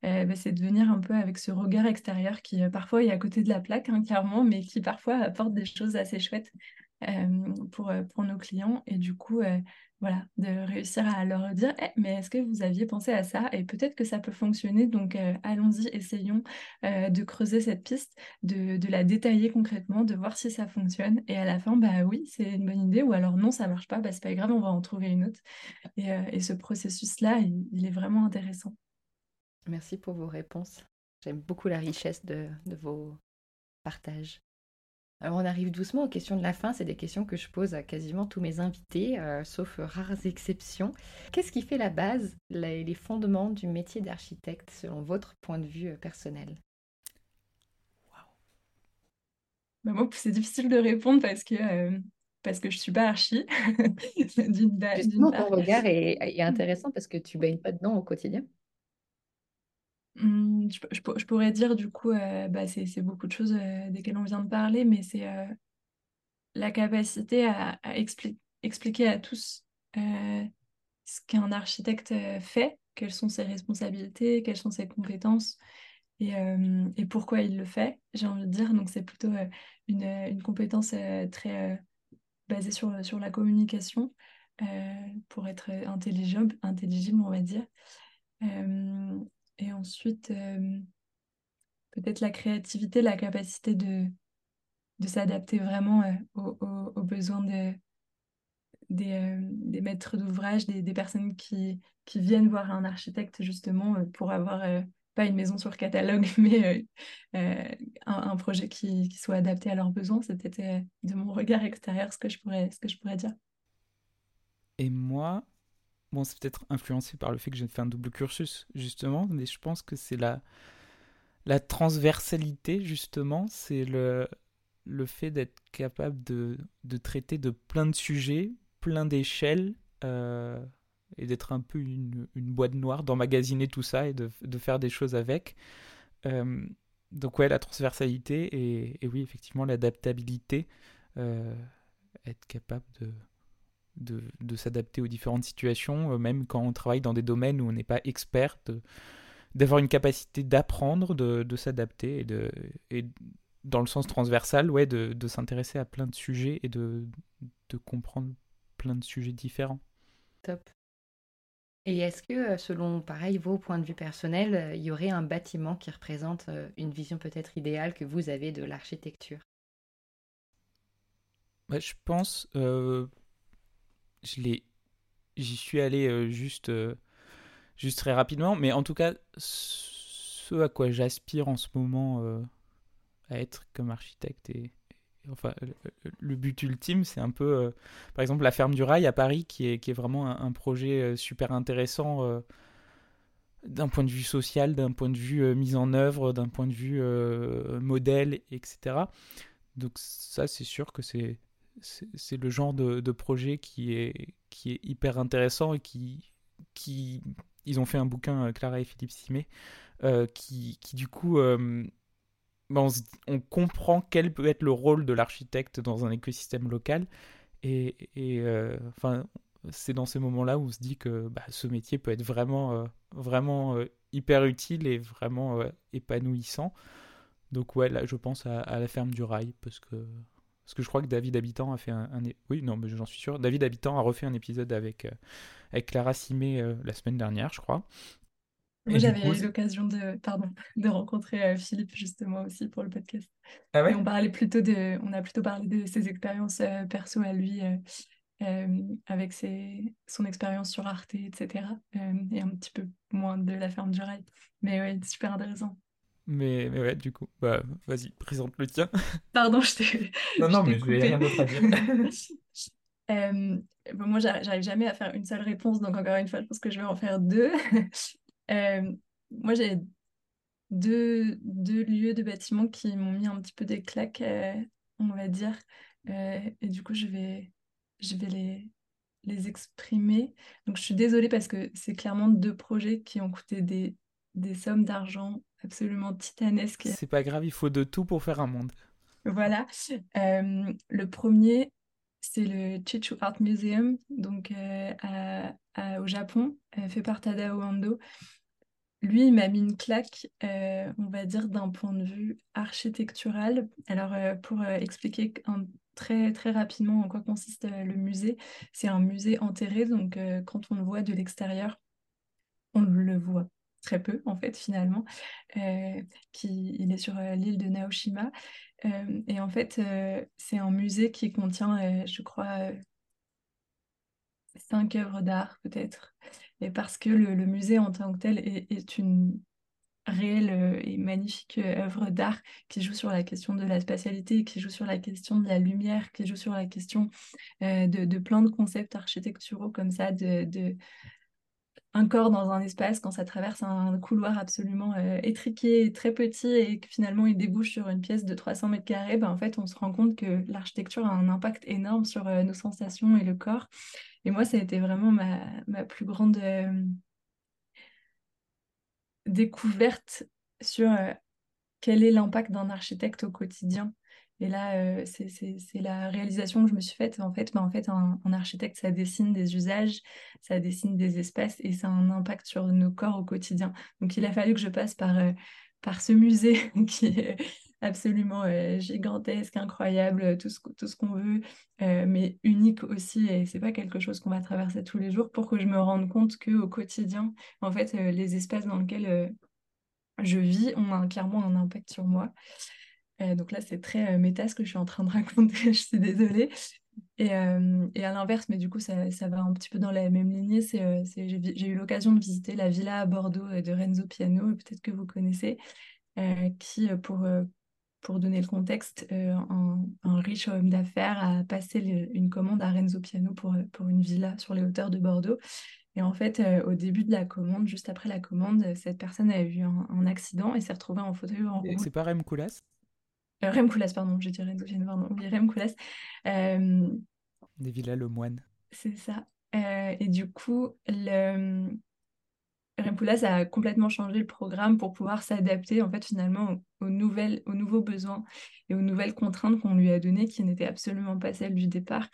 euh, bah, c'est de venir un peu avec ce regard extérieur qui euh, parfois est à côté de la plaque, hein, clairement, mais qui parfois apporte des choses assez chouettes pour, pour nos clients. Et du coup, voilà, de réussir à leur dire eh, mais est-ce que vous aviez pensé à ça Et peut-être que ça peut fonctionner, donc euh, allons-y, essayons euh, de creuser cette piste, de, la détailler concrètement, de voir si ça fonctionne. Et à la fin, bah oui, c'est une bonne idée, ou alors non, ça marche pas, bah, c'est pas grave, on va en trouver une autre. Et, euh, ce processus-là, il, est vraiment intéressant. Merci pour vos réponses. J'aime beaucoup la richesse de vos partages. Alors on arrive doucement aux questions de la fin. C'est des questions que je pose à quasiment tous mes invités, euh, sauf rares exceptions. Qu'est-ce qui fait la base, les fondements du métier d'architecte selon votre point de vue euh, personnel? Bah, Moi, c'est difficile de répondre parce que euh, parce que je suis pas archi. Justement, ton regard est, est intéressant parce que tu baignes pas dedans au quotidien. Mmh, je, pourrais dire du coup, euh, bah, c'est beaucoup de choses euh, desquelles on vient de parler, mais c'est euh, la capacité à, expliquer à tous ce qu'un architecte fait, quelles sont ses responsabilités, quelles sont ses compétences et, pourquoi il le fait, j'ai envie de dire. Donc c'est plutôt une, compétence très basée sur, la communication pour être intelligible, intelligible, on va dire. Et ensuite, euh, peut-être la créativité, la capacité de, de s'adapter vraiment euh, aux, besoins de, des, euh, des maîtres d'ouvrage, des, personnes qui, qui viennent voir un architecte justement pour avoir pas une maison sur catalogue, mais un, projet qui, qui, soit adapté à leurs besoins. C'était de mon regard extérieur ce que je pourrais, ce que je pourrais dire. Et moi, Bon, c'est peut-être influencé par le fait que j'ai fait un double cursus, justement, mais je pense que c'est la, transversalité, justement, c'est le, fait d'être capable de, traiter de plein de sujets, plein d'échelles, euh, et d'être un peu une, boîte noire, d'emmagasiner tout ça et de, faire des choses avec. Euh, donc ouais, la transversalité et, et oui, effectivement, l'adaptabilité, euh, être capable de de, s'adapter aux différentes situations, euh, même quand on travaille dans des domaines où on n'est pas expert, d'avoir une capacité d'apprendre, de, s'adapter et, de, et dans le sens transversal, ouais, de, s'intéresser à plein de sujets et de, de comprendre plein de sujets différents. Top. Et est-ce que, euh, selon, pareil, vos points de vue personnels, euh, il y aurait un bâtiment qui représente une vision peut-être idéale que vous avez de l'architecture? Bah, Je pense, je l'ai, j'y suis allé euh, juste, euh, juste très rapidement, mais en tout cas, ce à quoi j'aspire en ce moment euh, à être comme architecte et, enfin le, but ultime, c'est un peu, par exemple, la ferme du rail à Paris, qui est, qui est vraiment un, projet super intéressant d'un point de vue social, d'un point de vue mise en œuvre, d'un point de vue modèle, etc. Donc ça, c'est sûr que c'est c'est le genre de, projet qui est, qui est hyper intéressant et qui, qui... Ils ont fait un bouquin, Clara et Philippe Simet, qui, qui, du coup... Ben, on, comprend quel peut être le rôle de l'architecte dans un écosystème local. Et, et enfin, c'est dans ces moments-là où on se dit que bah, ce métier peut être vraiment, vraiment hyper utile et vraiment épanouissant. Donc ouais, là je pense à, la ferme du rail parce que parce que je crois que David Habitant a fait un, oui non mais j'en suis sûr. David Habitant a refait un épisode avec euh, avec Clara Simé euh, la semaine dernière, je crois. J'avais eu l'occasion de pardon de rencontrer euh, Philippe justement aussi pour le podcast. Ah ouais? Et on parlait plutôt de on a plutôt parlé de ses expériences perso à lui. avec ses, son expérience sur Arte, etc. et un petit peu moins de la ferme du rail. Mais ouais, super intéressant. Mais, mais ouais, du coup, bah, vas-y, présente le tien. Pardon, je t'ai. Non, non, mais je n'ai rien d'autre à dire. euh, bon, moi, j'arrive jamais à faire une seule réponse, donc encore une fois, je pense que je vais en faire deux. euh, moi, j'ai deux, deux lieux de bâtiments qui m'ont mis un petit peu des claques, euh, on va dire. Euh, et du coup, je vais, je vais les, les exprimer. Donc, je suis désolée parce que c'est clairement deux projets qui ont coûté des, des sommes d'argent absolument titanesque. C'est pas grave, il faut de tout pour faire un monde. Voilà. Euh, le premier, c'est le Chichu Art Museum, donc euh, au Japon, euh, fait par Tadao Ando. Lui, il m'a mis une claque, on va dire, d'un point de vue architectural. Alors, pour expliquer très, très rapidement en quoi consiste le musée, c'est un musée enterré, donc quand on le voit de l'extérieur, on le voit très peu en fait finalement, euh, qui, il est sur euh, l'île de Naoshima. Euh, et en fait, c'est un musée qui contient, je crois, cinq œuvres d'art peut-être. Et parce que le, musée en tant que tel est, une réelle et magnifique œuvre d'art qui joue sur la question de la spatialité, qui joue sur la question de la lumière, qui joue sur la question de, plein de concepts architecturaux comme ça, de, un corps dans un espace quand ça traverse un couloir absolument euh, étriqué, très petit et que finalement il débouche sur une pièce de 300 mètres carrés, ben, en fait on se rend compte que l'architecture a un impact énorme sur euh, nos sensations et le corps. Et moi ça a été vraiment ma, plus grande euh, découverte sur quel est l'impact d'un architecte au quotidien et là, euh, c'est la réalisation que je me suis faite. En fait, bah, en fait un, architecte, ça dessine des usages, ça dessine des espaces et ça a un impact sur nos corps au quotidien. Donc, il a fallu que je passe par, euh, par ce musée qui est absolument euh, gigantesque, incroyable, tout ce, ce qu'on veut, mais unique aussi. Et c'est pas quelque chose qu'on va traverser tous les jours pour que je me rende compte qu'au quotidien, en fait, les espaces dans lesquels je vis ont clairement un impact sur moi. Euh, donc là, c'est très euh, méta ce que je suis en train de raconter, je suis désolée. Et, euh, et à l'inverse, mais du coup, ça, ça, va un petit peu dans la même lignée. C'est, j'ai, eu l'occasion de visiter la villa à Bordeaux de Renzo Piano, peut-être que vous connaissez, qui, pour, pour donner le contexte, un, un, riche homme d'affaires a passé une commande à Renzo Piano pour, pour une villa sur les hauteurs de Bordeaux. Et en fait, au début de la commande, juste après la commande, cette personne a eu un, un accident et s'est retrouvée en fauteuil en rouge. C'est pas Rem Koulas? Euh, Rem Koolhaas, pardon, j'ai dit Renzo pardon. Oui, Rem Koolhaas. Euh, Des villas le moine. C'est ça. Euh, et du coup, le... Rem Koolhaas a complètement changé le programme pour pouvoir s'adapter en fait finalement aux, nouvelles, aux nouveaux besoins et aux nouvelles contraintes qu'on lui a données qui n'étaient absolument pas celles du départ.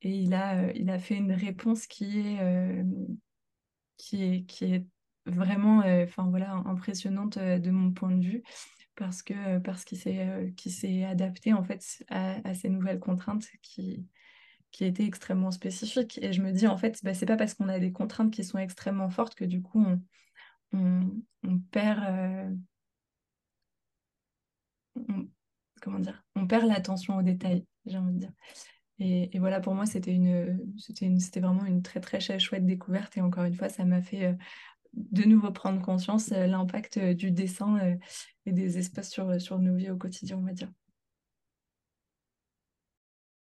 Et il a, il a fait une réponse qui est, qui est, qui est vraiment enfin voilà, impressionnante de mon point de vue parce que parce qu'il s'est euh, adapté en fait à, ces nouvelles contraintes qui qui étaient extrêmement spécifiques. Et je me dis en fait bah, c'est pas parce qu'on a des contraintes qui sont extrêmement fortes que du coup on, on, perd euh, comment dire on perd l'attention aux détails j'ai envie de dire. Et, et, voilà pour moi c'était une c'était vraiment une très très chouette découverte. Et encore une fois ça m'a fait euh, de nouveau prendre conscience euh, l'impact euh, du dessin euh, et des espaces sur, sur nos vies au quotidien, on va dire.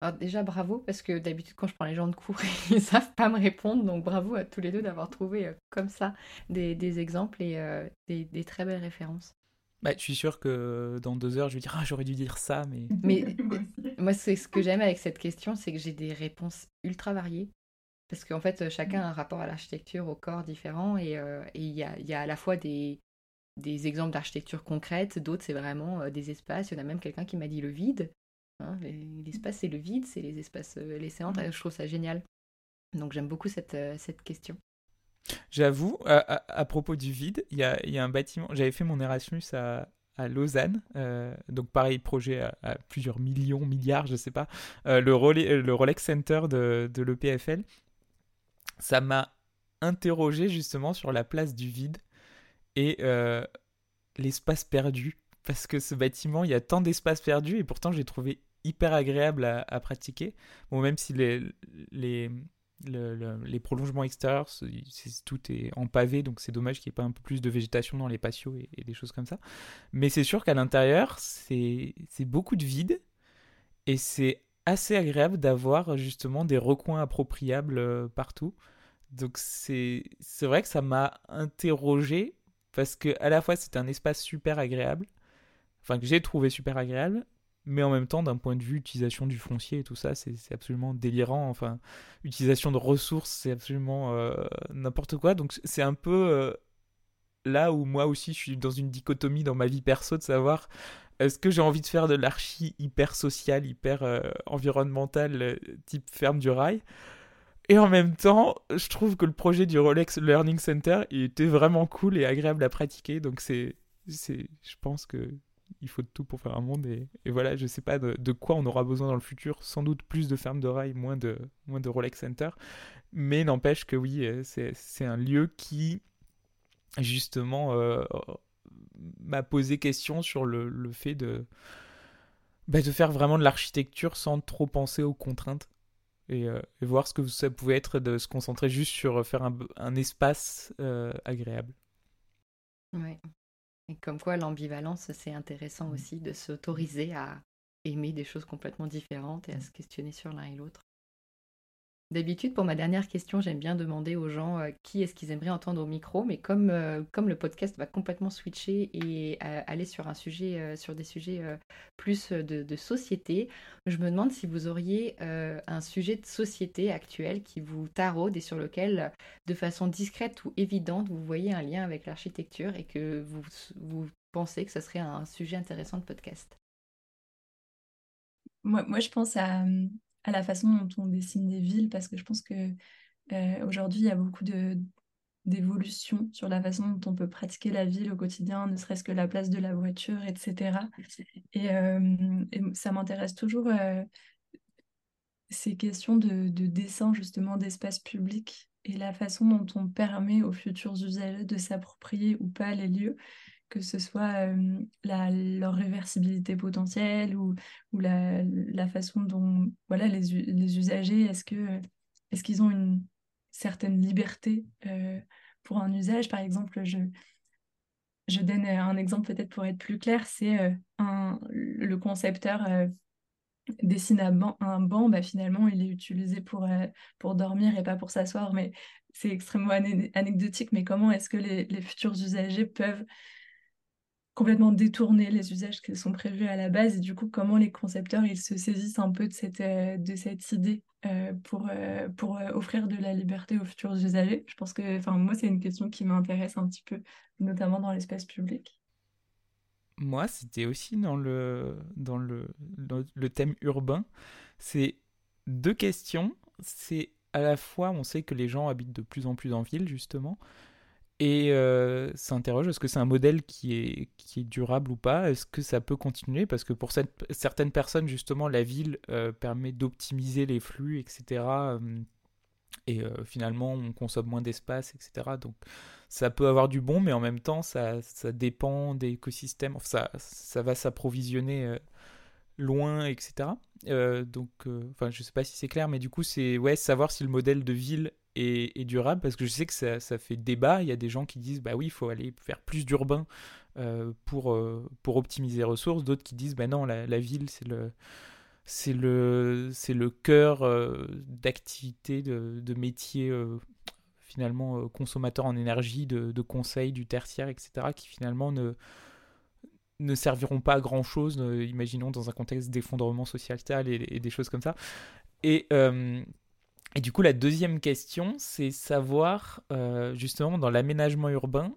Alors déjà bravo parce que d'habitude quand je prends les gens de cours ils savent pas me répondre donc bravo à tous les deux d'avoir trouvé comme ça des, exemples et des, très belles références. Bah, je suis sûr que dans deux heures je vais dire ah j'aurais dû dire ça mais. Mais Moi, c'est ce que j'aime avec cette question, c'est que j'ai des réponses ultra variées. Parce qu'en fait, chacun a un rapport à l'architecture, au corps différent. Et il y, a, y, a, à la fois des, des exemples d'architecture concrète, d'autres, c'est vraiment des espaces. Il y en a même quelqu'un qui m'a dit le vide. Hein, l'espace, c'est le vide, c'est les espaces laissés entre. Je trouve ça génial. Donc, j'aime beaucoup cette, cette question. J'avoue, à, propos du vide, il y a, y a, un bâtiment. J'avais fait mon Erasmus à, à Lausanne, euh, donc pareil, projet à, plusieurs millions, milliards, je sais pas, euh, le, le, Rolex Center de, de l'EPFL. Ça m'a interrogé justement sur la place du vide et euh, l'espace perdu. Parce que ce bâtiment, il y a tant d'espace perdu et pourtant j'ai trouvé hyper agréable à, pratiquer. Bon, même si les, les, les prolongements extérieurs, tout est en pavé, donc c'est dommage qu'il n'y ait pas un peu plus de végétation dans les patios et, des choses comme ça. Mais c'est sûr qu'à l'intérieur, c'est beaucoup de vide et c'est assez agréable d'avoir justement des recoins appropriables euh, partout. Donc c'est vrai que ça m'a interrogé parce que à la fois c'est un espace super agréable, enfin que j'ai trouvé super agréable, mais en même temps, d'un point de vue utilisation du foncier et tout ça, c'est absolument délirant. Enfin, utilisation de ressources, c'est absolument euh, n'importe quoi. Donc c'est un peu euh, là où moi aussi je suis dans une dichotomie dans ma vie perso de savoir est-ce que j'ai envie de faire de l'archi hyper social, hyper euh, environnemental, type ferme du rail? Et en même temps, je trouve que le projet du Rolex Learning Center il était vraiment cool et agréable à pratiquer. Donc c'est, je pense que il faut de tout pour faire un monde. Et, voilà, je sais pas de, quoi on aura besoin dans le futur. Sans doute plus de fermes de rail, moins de, moins de Rolex Center. Mais n'empêche que oui, euh, c'est un lieu qui, justement, euh, m'a posé question sur le, le fait de, bah, de faire vraiment de l'architecture sans trop penser aux contraintes. Et, euh, voir ce que ça pouvait être de se concentrer juste sur faire un, un espace agréable. Ouais. Et comme quoi l'ambivalence, c'est intéressant mmh. aussi de s'autoriser à aimer des choses complètement différentes et à mmh. se questionner sur l'un et l'autre. D'habitude, pour ma dernière question, j'aime bien demander aux gens euh, qui est-ce qu'ils aimeraient entendre au micro, mais comme, euh, le podcast va complètement switcher et euh, aller sur, un sujet, sur des sujets plus de, société, je me demande si vous auriez un sujet de société actuel qui vous taraude et sur lequel, de façon discrète ou évidente, vous voyez un lien avec l'architecture et que vous, pensez que ce serait un sujet intéressant de podcast? Moi, moi je pense à, à la façon dont on dessine des villes, parce que je pense que euh, aujourd'hui, il y a beaucoup d'évolution sur la façon dont on peut pratiquer la ville au quotidien, ne serait-ce que la place de la voiture, etc. Et, euh, ça m'intéresse toujours euh, ces questions de, de dessin justement d'espace public et la façon dont on permet aux futurs usagers de s'approprier ou pas les lieux que ce soit leur réversibilité potentielle ou, la, façon dont voilà, les, les usagers, est-ce qu'ils est ont une certaine liberté pour un usage? Par exemple, je, je donne un exemple peut-être pour être plus clair, c'est le concepteur dessine un banc, un banc bah, finalement, il est utilisé pour, pour dormir et pas pour s'asseoir, mais c'est extrêmement anecdotique, mais comment est-ce que les futurs usagers peuvent complètement détourner les usages qui sont prévus à la base et du coup comment les concepteurs ils se saisissent un peu de cette, euh, de cette idée euh, pour, euh, pour offrir de la liberté aux futurs usagers? Je pense que moi c'est une question qui m'intéresse un petit peu, notamment dans l'espace public. Moi, c'était aussi dans le, dans le, le thème urbain. C'est deux questions. C'est à la fois, on sait que les gens habitent de plus en plus en ville, justement, et euh, s'interroge est-ce que c'est un modèle qui est, qui est durable ou pas? Est-ce que ça peut continuer? Parce que pour certaines personnes, justement, la ville euh, permet d'optimiser les flux, etc. et euh, finalement, on consomme moins d'espace, etc. Donc, ça peut avoir du bon, mais en même temps, ça, ça dépend des écosystèmes. ça, ça va s'approvisionner loin, etc. donc, enfin, je sais pas si c'est clair, mais du coup, c'est ouais, savoir si le modèle de ville et, durable parce que je sais que ça, ça, fait débat. Il y a des gens qui disent bah oui, il faut aller faire plus d'urbain euh, pour, euh, pour optimiser les ressources. D'autres qui disent bah non, la, ville c'est le c'est le c'est le cœur euh, d'activité de, de métier finalement consommateur en énergie de, conseils du tertiaire etc qui finalement ne ne serviront pas à grand chose, imaginons dans un contexte d'effondrement sociétal et, et, des choses comme ça. Et, et du coup, la deuxième question, c'est savoir justement dans l'aménagement urbain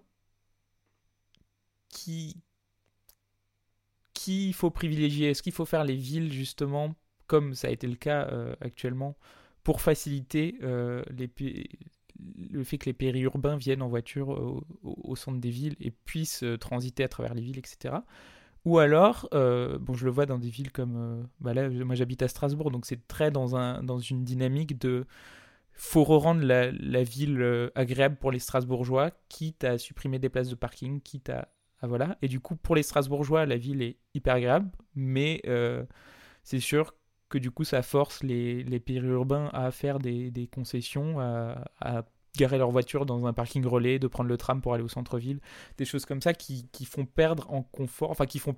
qui, qui il faut privilégier? Est-ce qu'il faut faire les villes justement comme ça a été le cas actuellement pour faciliter les, le fait que les périurbains viennent en voiture au, centre des villes et puissent euh, transiter à travers les villes, etc. Ou alors, euh, bon, je le vois dans des villes comme, euh, bah moi j'habite à Strasbourg, donc c'est très dans, un, dans une dynamique de, faut rendre la, la, ville agréable pour les Strasbourgeois, quitte à supprimer des places de parking, quitte à, voilà. Et du coup, pour les Strasbourgeois, la ville est hyper agréable, mais c'est sûr que du coup ça force les, les périurbains à faire des, des concessions, à, garer leur voiture dans un parking relais, de prendre le tram pour aller au centre-ville, des choses comme ça qui, font perdre en confort, enfin qui font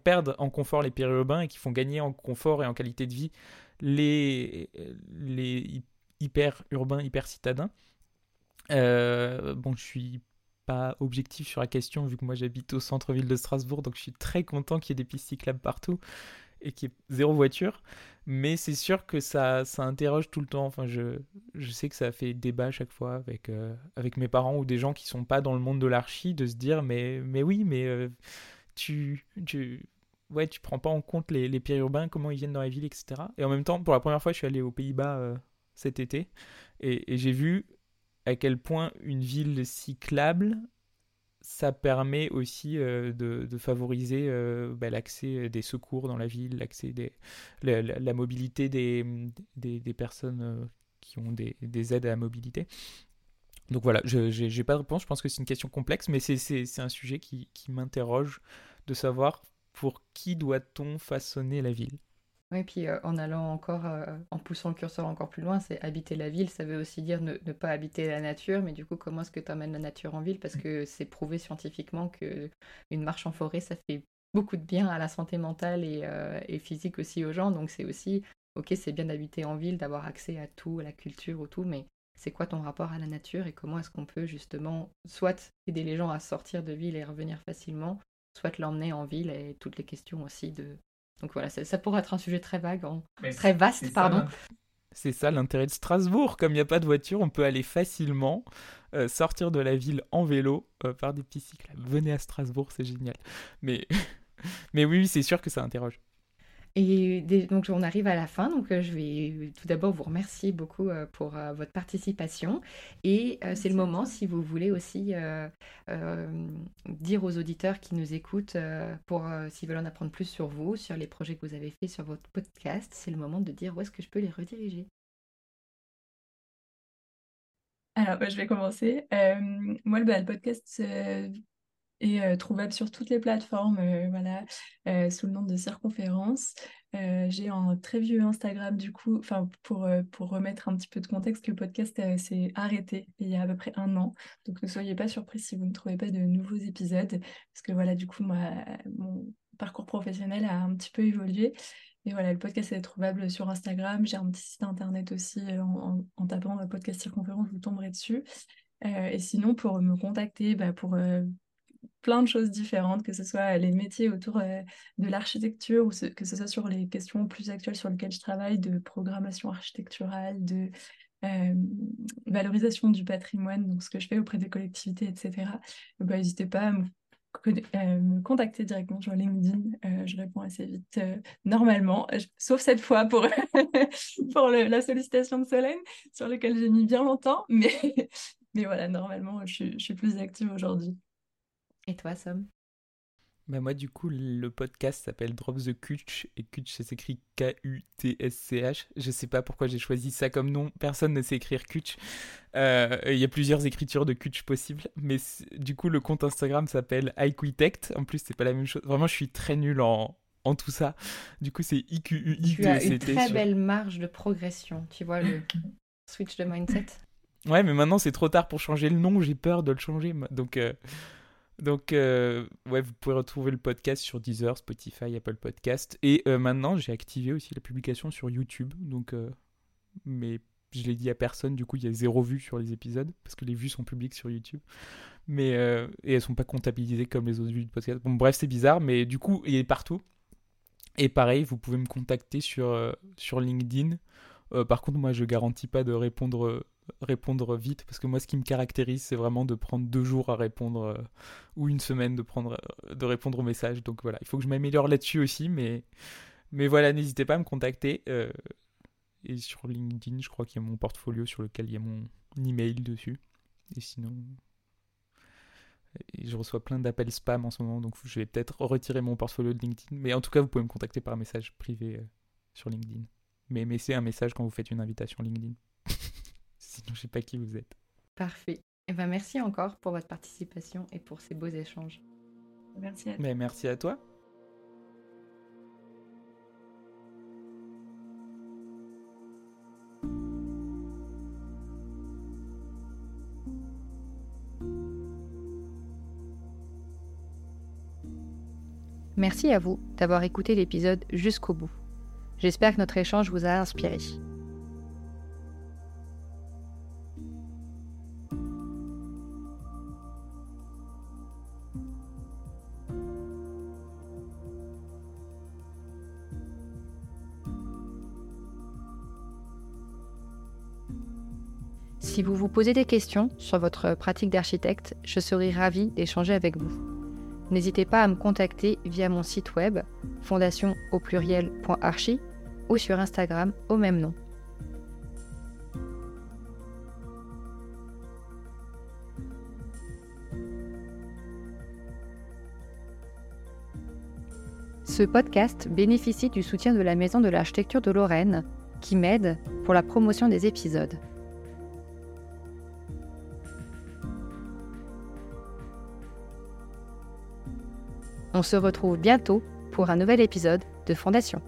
les périurbains et qui font gagner en confort et en qualité de vie les, les hyper urbains, hyper citadins. Euh, bon, je suis pas objectif sur la question vu que moi j'habite au centre-ville de Strasbourg, donc je suis très content qu'il y ait des pistes cyclables partout et qui est zéro voiture. Mais c'est sûr que ça, ça interroge tout le temps. Enfin, je, je sais que ça fait débat à chaque fois avec, euh, avec mes parents ou des gens qui sont pas dans le monde de l'archi de se dire mais, mais oui, mais euh, tu, tu, ouais, tu prends pas en compte les, les périurbains, comment ils viennent dans la ville, etc. Et en même temps, pour la première fois, je suis allé aux Pays-Bas euh, cet été et j'ai vu à quel point une ville cyclable ça permet aussi euh, de, favoriser euh, bah, l'accès des secours dans la ville, l'accès des, la, mobilité des, personnes euh, qui ont des, aides à la mobilité. Donc voilà, je n'ai pas de réponse, je pense que c'est une question complexe, mais c'est un sujet qui m'interroge de savoir pour qui doit-on façonner la ville oui, puis euh, en allant encore, euh, en poussant le curseur encore plus loin, c'est habiter la ville, ça veut aussi dire ne, pas habiter la nature, mais du coup, comment est-ce que tu amènes la nature en ville? Parce que c'est prouvé scientifiquement que une marche en forêt, ça fait beaucoup de bien à la santé mentale et, euh, et physique aussi aux gens, donc c'est aussi, ok, c'est bien d'habiter en ville, d'avoir accès à tout, à la culture, ou tout, mais c'est quoi ton rapport à la nature et comment est-ce qu'on peut justement soit aider les gens à sortir de ville et revenir facilement, soit l'emmener en ville? Et toutes les questions aussi de donc voilà, ça, pourrait être un sujet très vague, très vaste, pardon. C'est ça l'intérêt de Strasbourg. Comme il n'y a pas de voiture, on peut aller facilement euh, sortir de la ville en vélo euh, par des petits cycles. Venez à Strasbourg, c'est génial. Mais, mais oui, c'est sûr que ça interroge. Et donc on arrive à la fin, donc euh, je vais tout d'abord vous remercier beaucoup euh, pour euh, votre participation. Et c'est le moment, si vous voulez aussi dire aux auditeurs qui nous écoutent, pour s'ils veulent en apprendre plus sur vous, sur les projets que vous avez faits sur votre podcast, c'est le moment de dire où est-ce que je peux les rediriger. Alors, bah, je vais commencer. moi, bah, le podcast et trouvable sur toutes les plateformes, voilà, sous le nom de Circonférence. j'ai un très vieux Instagram du coup, enfin pour, pour remettre un petit peu de contexte, le podcast s'est arrêté il y a à peu près un an, donc ne soyez pas surpris si vous ne trouvez pas de nouveaux épisodes, parce que voilà, du coup, mon parcours professionnel a un petit peu évolué. Et voilà, le podcast est trouvable sur Instagram. J'ai un petit site internet aussi en, en, tapant podcast circonférence, vous tomberez dessus. et sinon, pour me contacter, bah, pour plein de choses différentes, que ce soit les métiers autour euh, de l'architecture ou que ce soit sur les questions plus actuelles sur lesquelles je travaille, de programmation architecturale, de euh, valorisation du patrimoine, donc ce que je fais auprès des collectivités, etc. Bah, n'hésitez pas à me, euh, contacter directement sur LinkedIn. je réponds assez vite normalement, sauf cette fois pour, pour la sollicitation de Solène, sur laquelle j'ai mis bien longtemps, mais, mais voilà, normalement, je suis plus active aujourd'hui. Et toi, Sam bah moi du coup le podcast s'appelle Drop the Kutch et Kutch ça s'écrit K-U-T-S-C-H. Je sais pas pourquoi j'ai choisi ça comme nom, personne ne sait écrire Kutch. Euh, il y a plusieurs écritures de Kutch possibles, mais du coup le compte Instagram s'appelle iQuitect. En plus c'est pas la même chose. Vraiment je suis très nul en, en tout ça. Du coup c'est i q u i Tu as une très belle marge de progression, tu vois le switch de mindset. Ouais mais maintenant c'est trop tard pour changer le nom, j'ai peur de le changer. Donc... Euh, donc, euh, ouais, vous pouvez retrouver le podcast sur Deezer, Spotify, Apple Podcast. Et euh, maintenant, j'ai activé aussi la publication sur YouTube. Euh, mais je l'ai dit à personne, du coup il y a zéro vue sur les épisodes, parce que les vues sont publiques sur YouTube. Mais, et elles sont pas comptabilisées comme les autres vues du podcast. Bref, c'est bizarre, mais du coup il est partout. Et pareil, vous pouvez me contacter sur, sur LinkedIn. Par contre, moi je garantis pas de répondre, répondre vite, parce que moi ce qui me caractérise, c'est vraiment de prendre deux jours à répondre, ou une semaine de, prendre, de répondre aux messages. Donc voilà, il faut que je m'améliore là-dessus aussi, mais, mais voilà, n'hésitez pas à me contacter. Et sur LinkedIn, je crois qu'il y a mon portfolio sur lequel il y a mon email dessus. Et sinon, je reçois plein d'appels spam en ce moment, donc je vais peut-être retirer mon portfolio de LinkedIn. Mais en tout cas, vous pouvez me contacter par message privé euh, sur LinkedIn. Mais mettez un message quand vous faites une invitation LinkedIn. Sinon, je sais pas qui vous êtes. Parfait. Et eh ben, merci encore pour votre participation et pour ces beaux échanges. Merci à toi. Mais merci à toi. Merci à vous d'avoir écouté l'épisode jusqu'au bout. J'espère que notre échange vous a inspiré. Posez des questions sur votre pratique d'architecte, je serai ravie d'échanger avec vous n'hésitez pas à me contacter via mon site web fondation ou sur Instagram au même nom. Ce podcast bénéficie du soutien de la Maison de l'Architecture de Lorraine, qui m'aide pour la promotion des épisodes. On se retrouve bientôt pour un nouvel épisode de Fondation.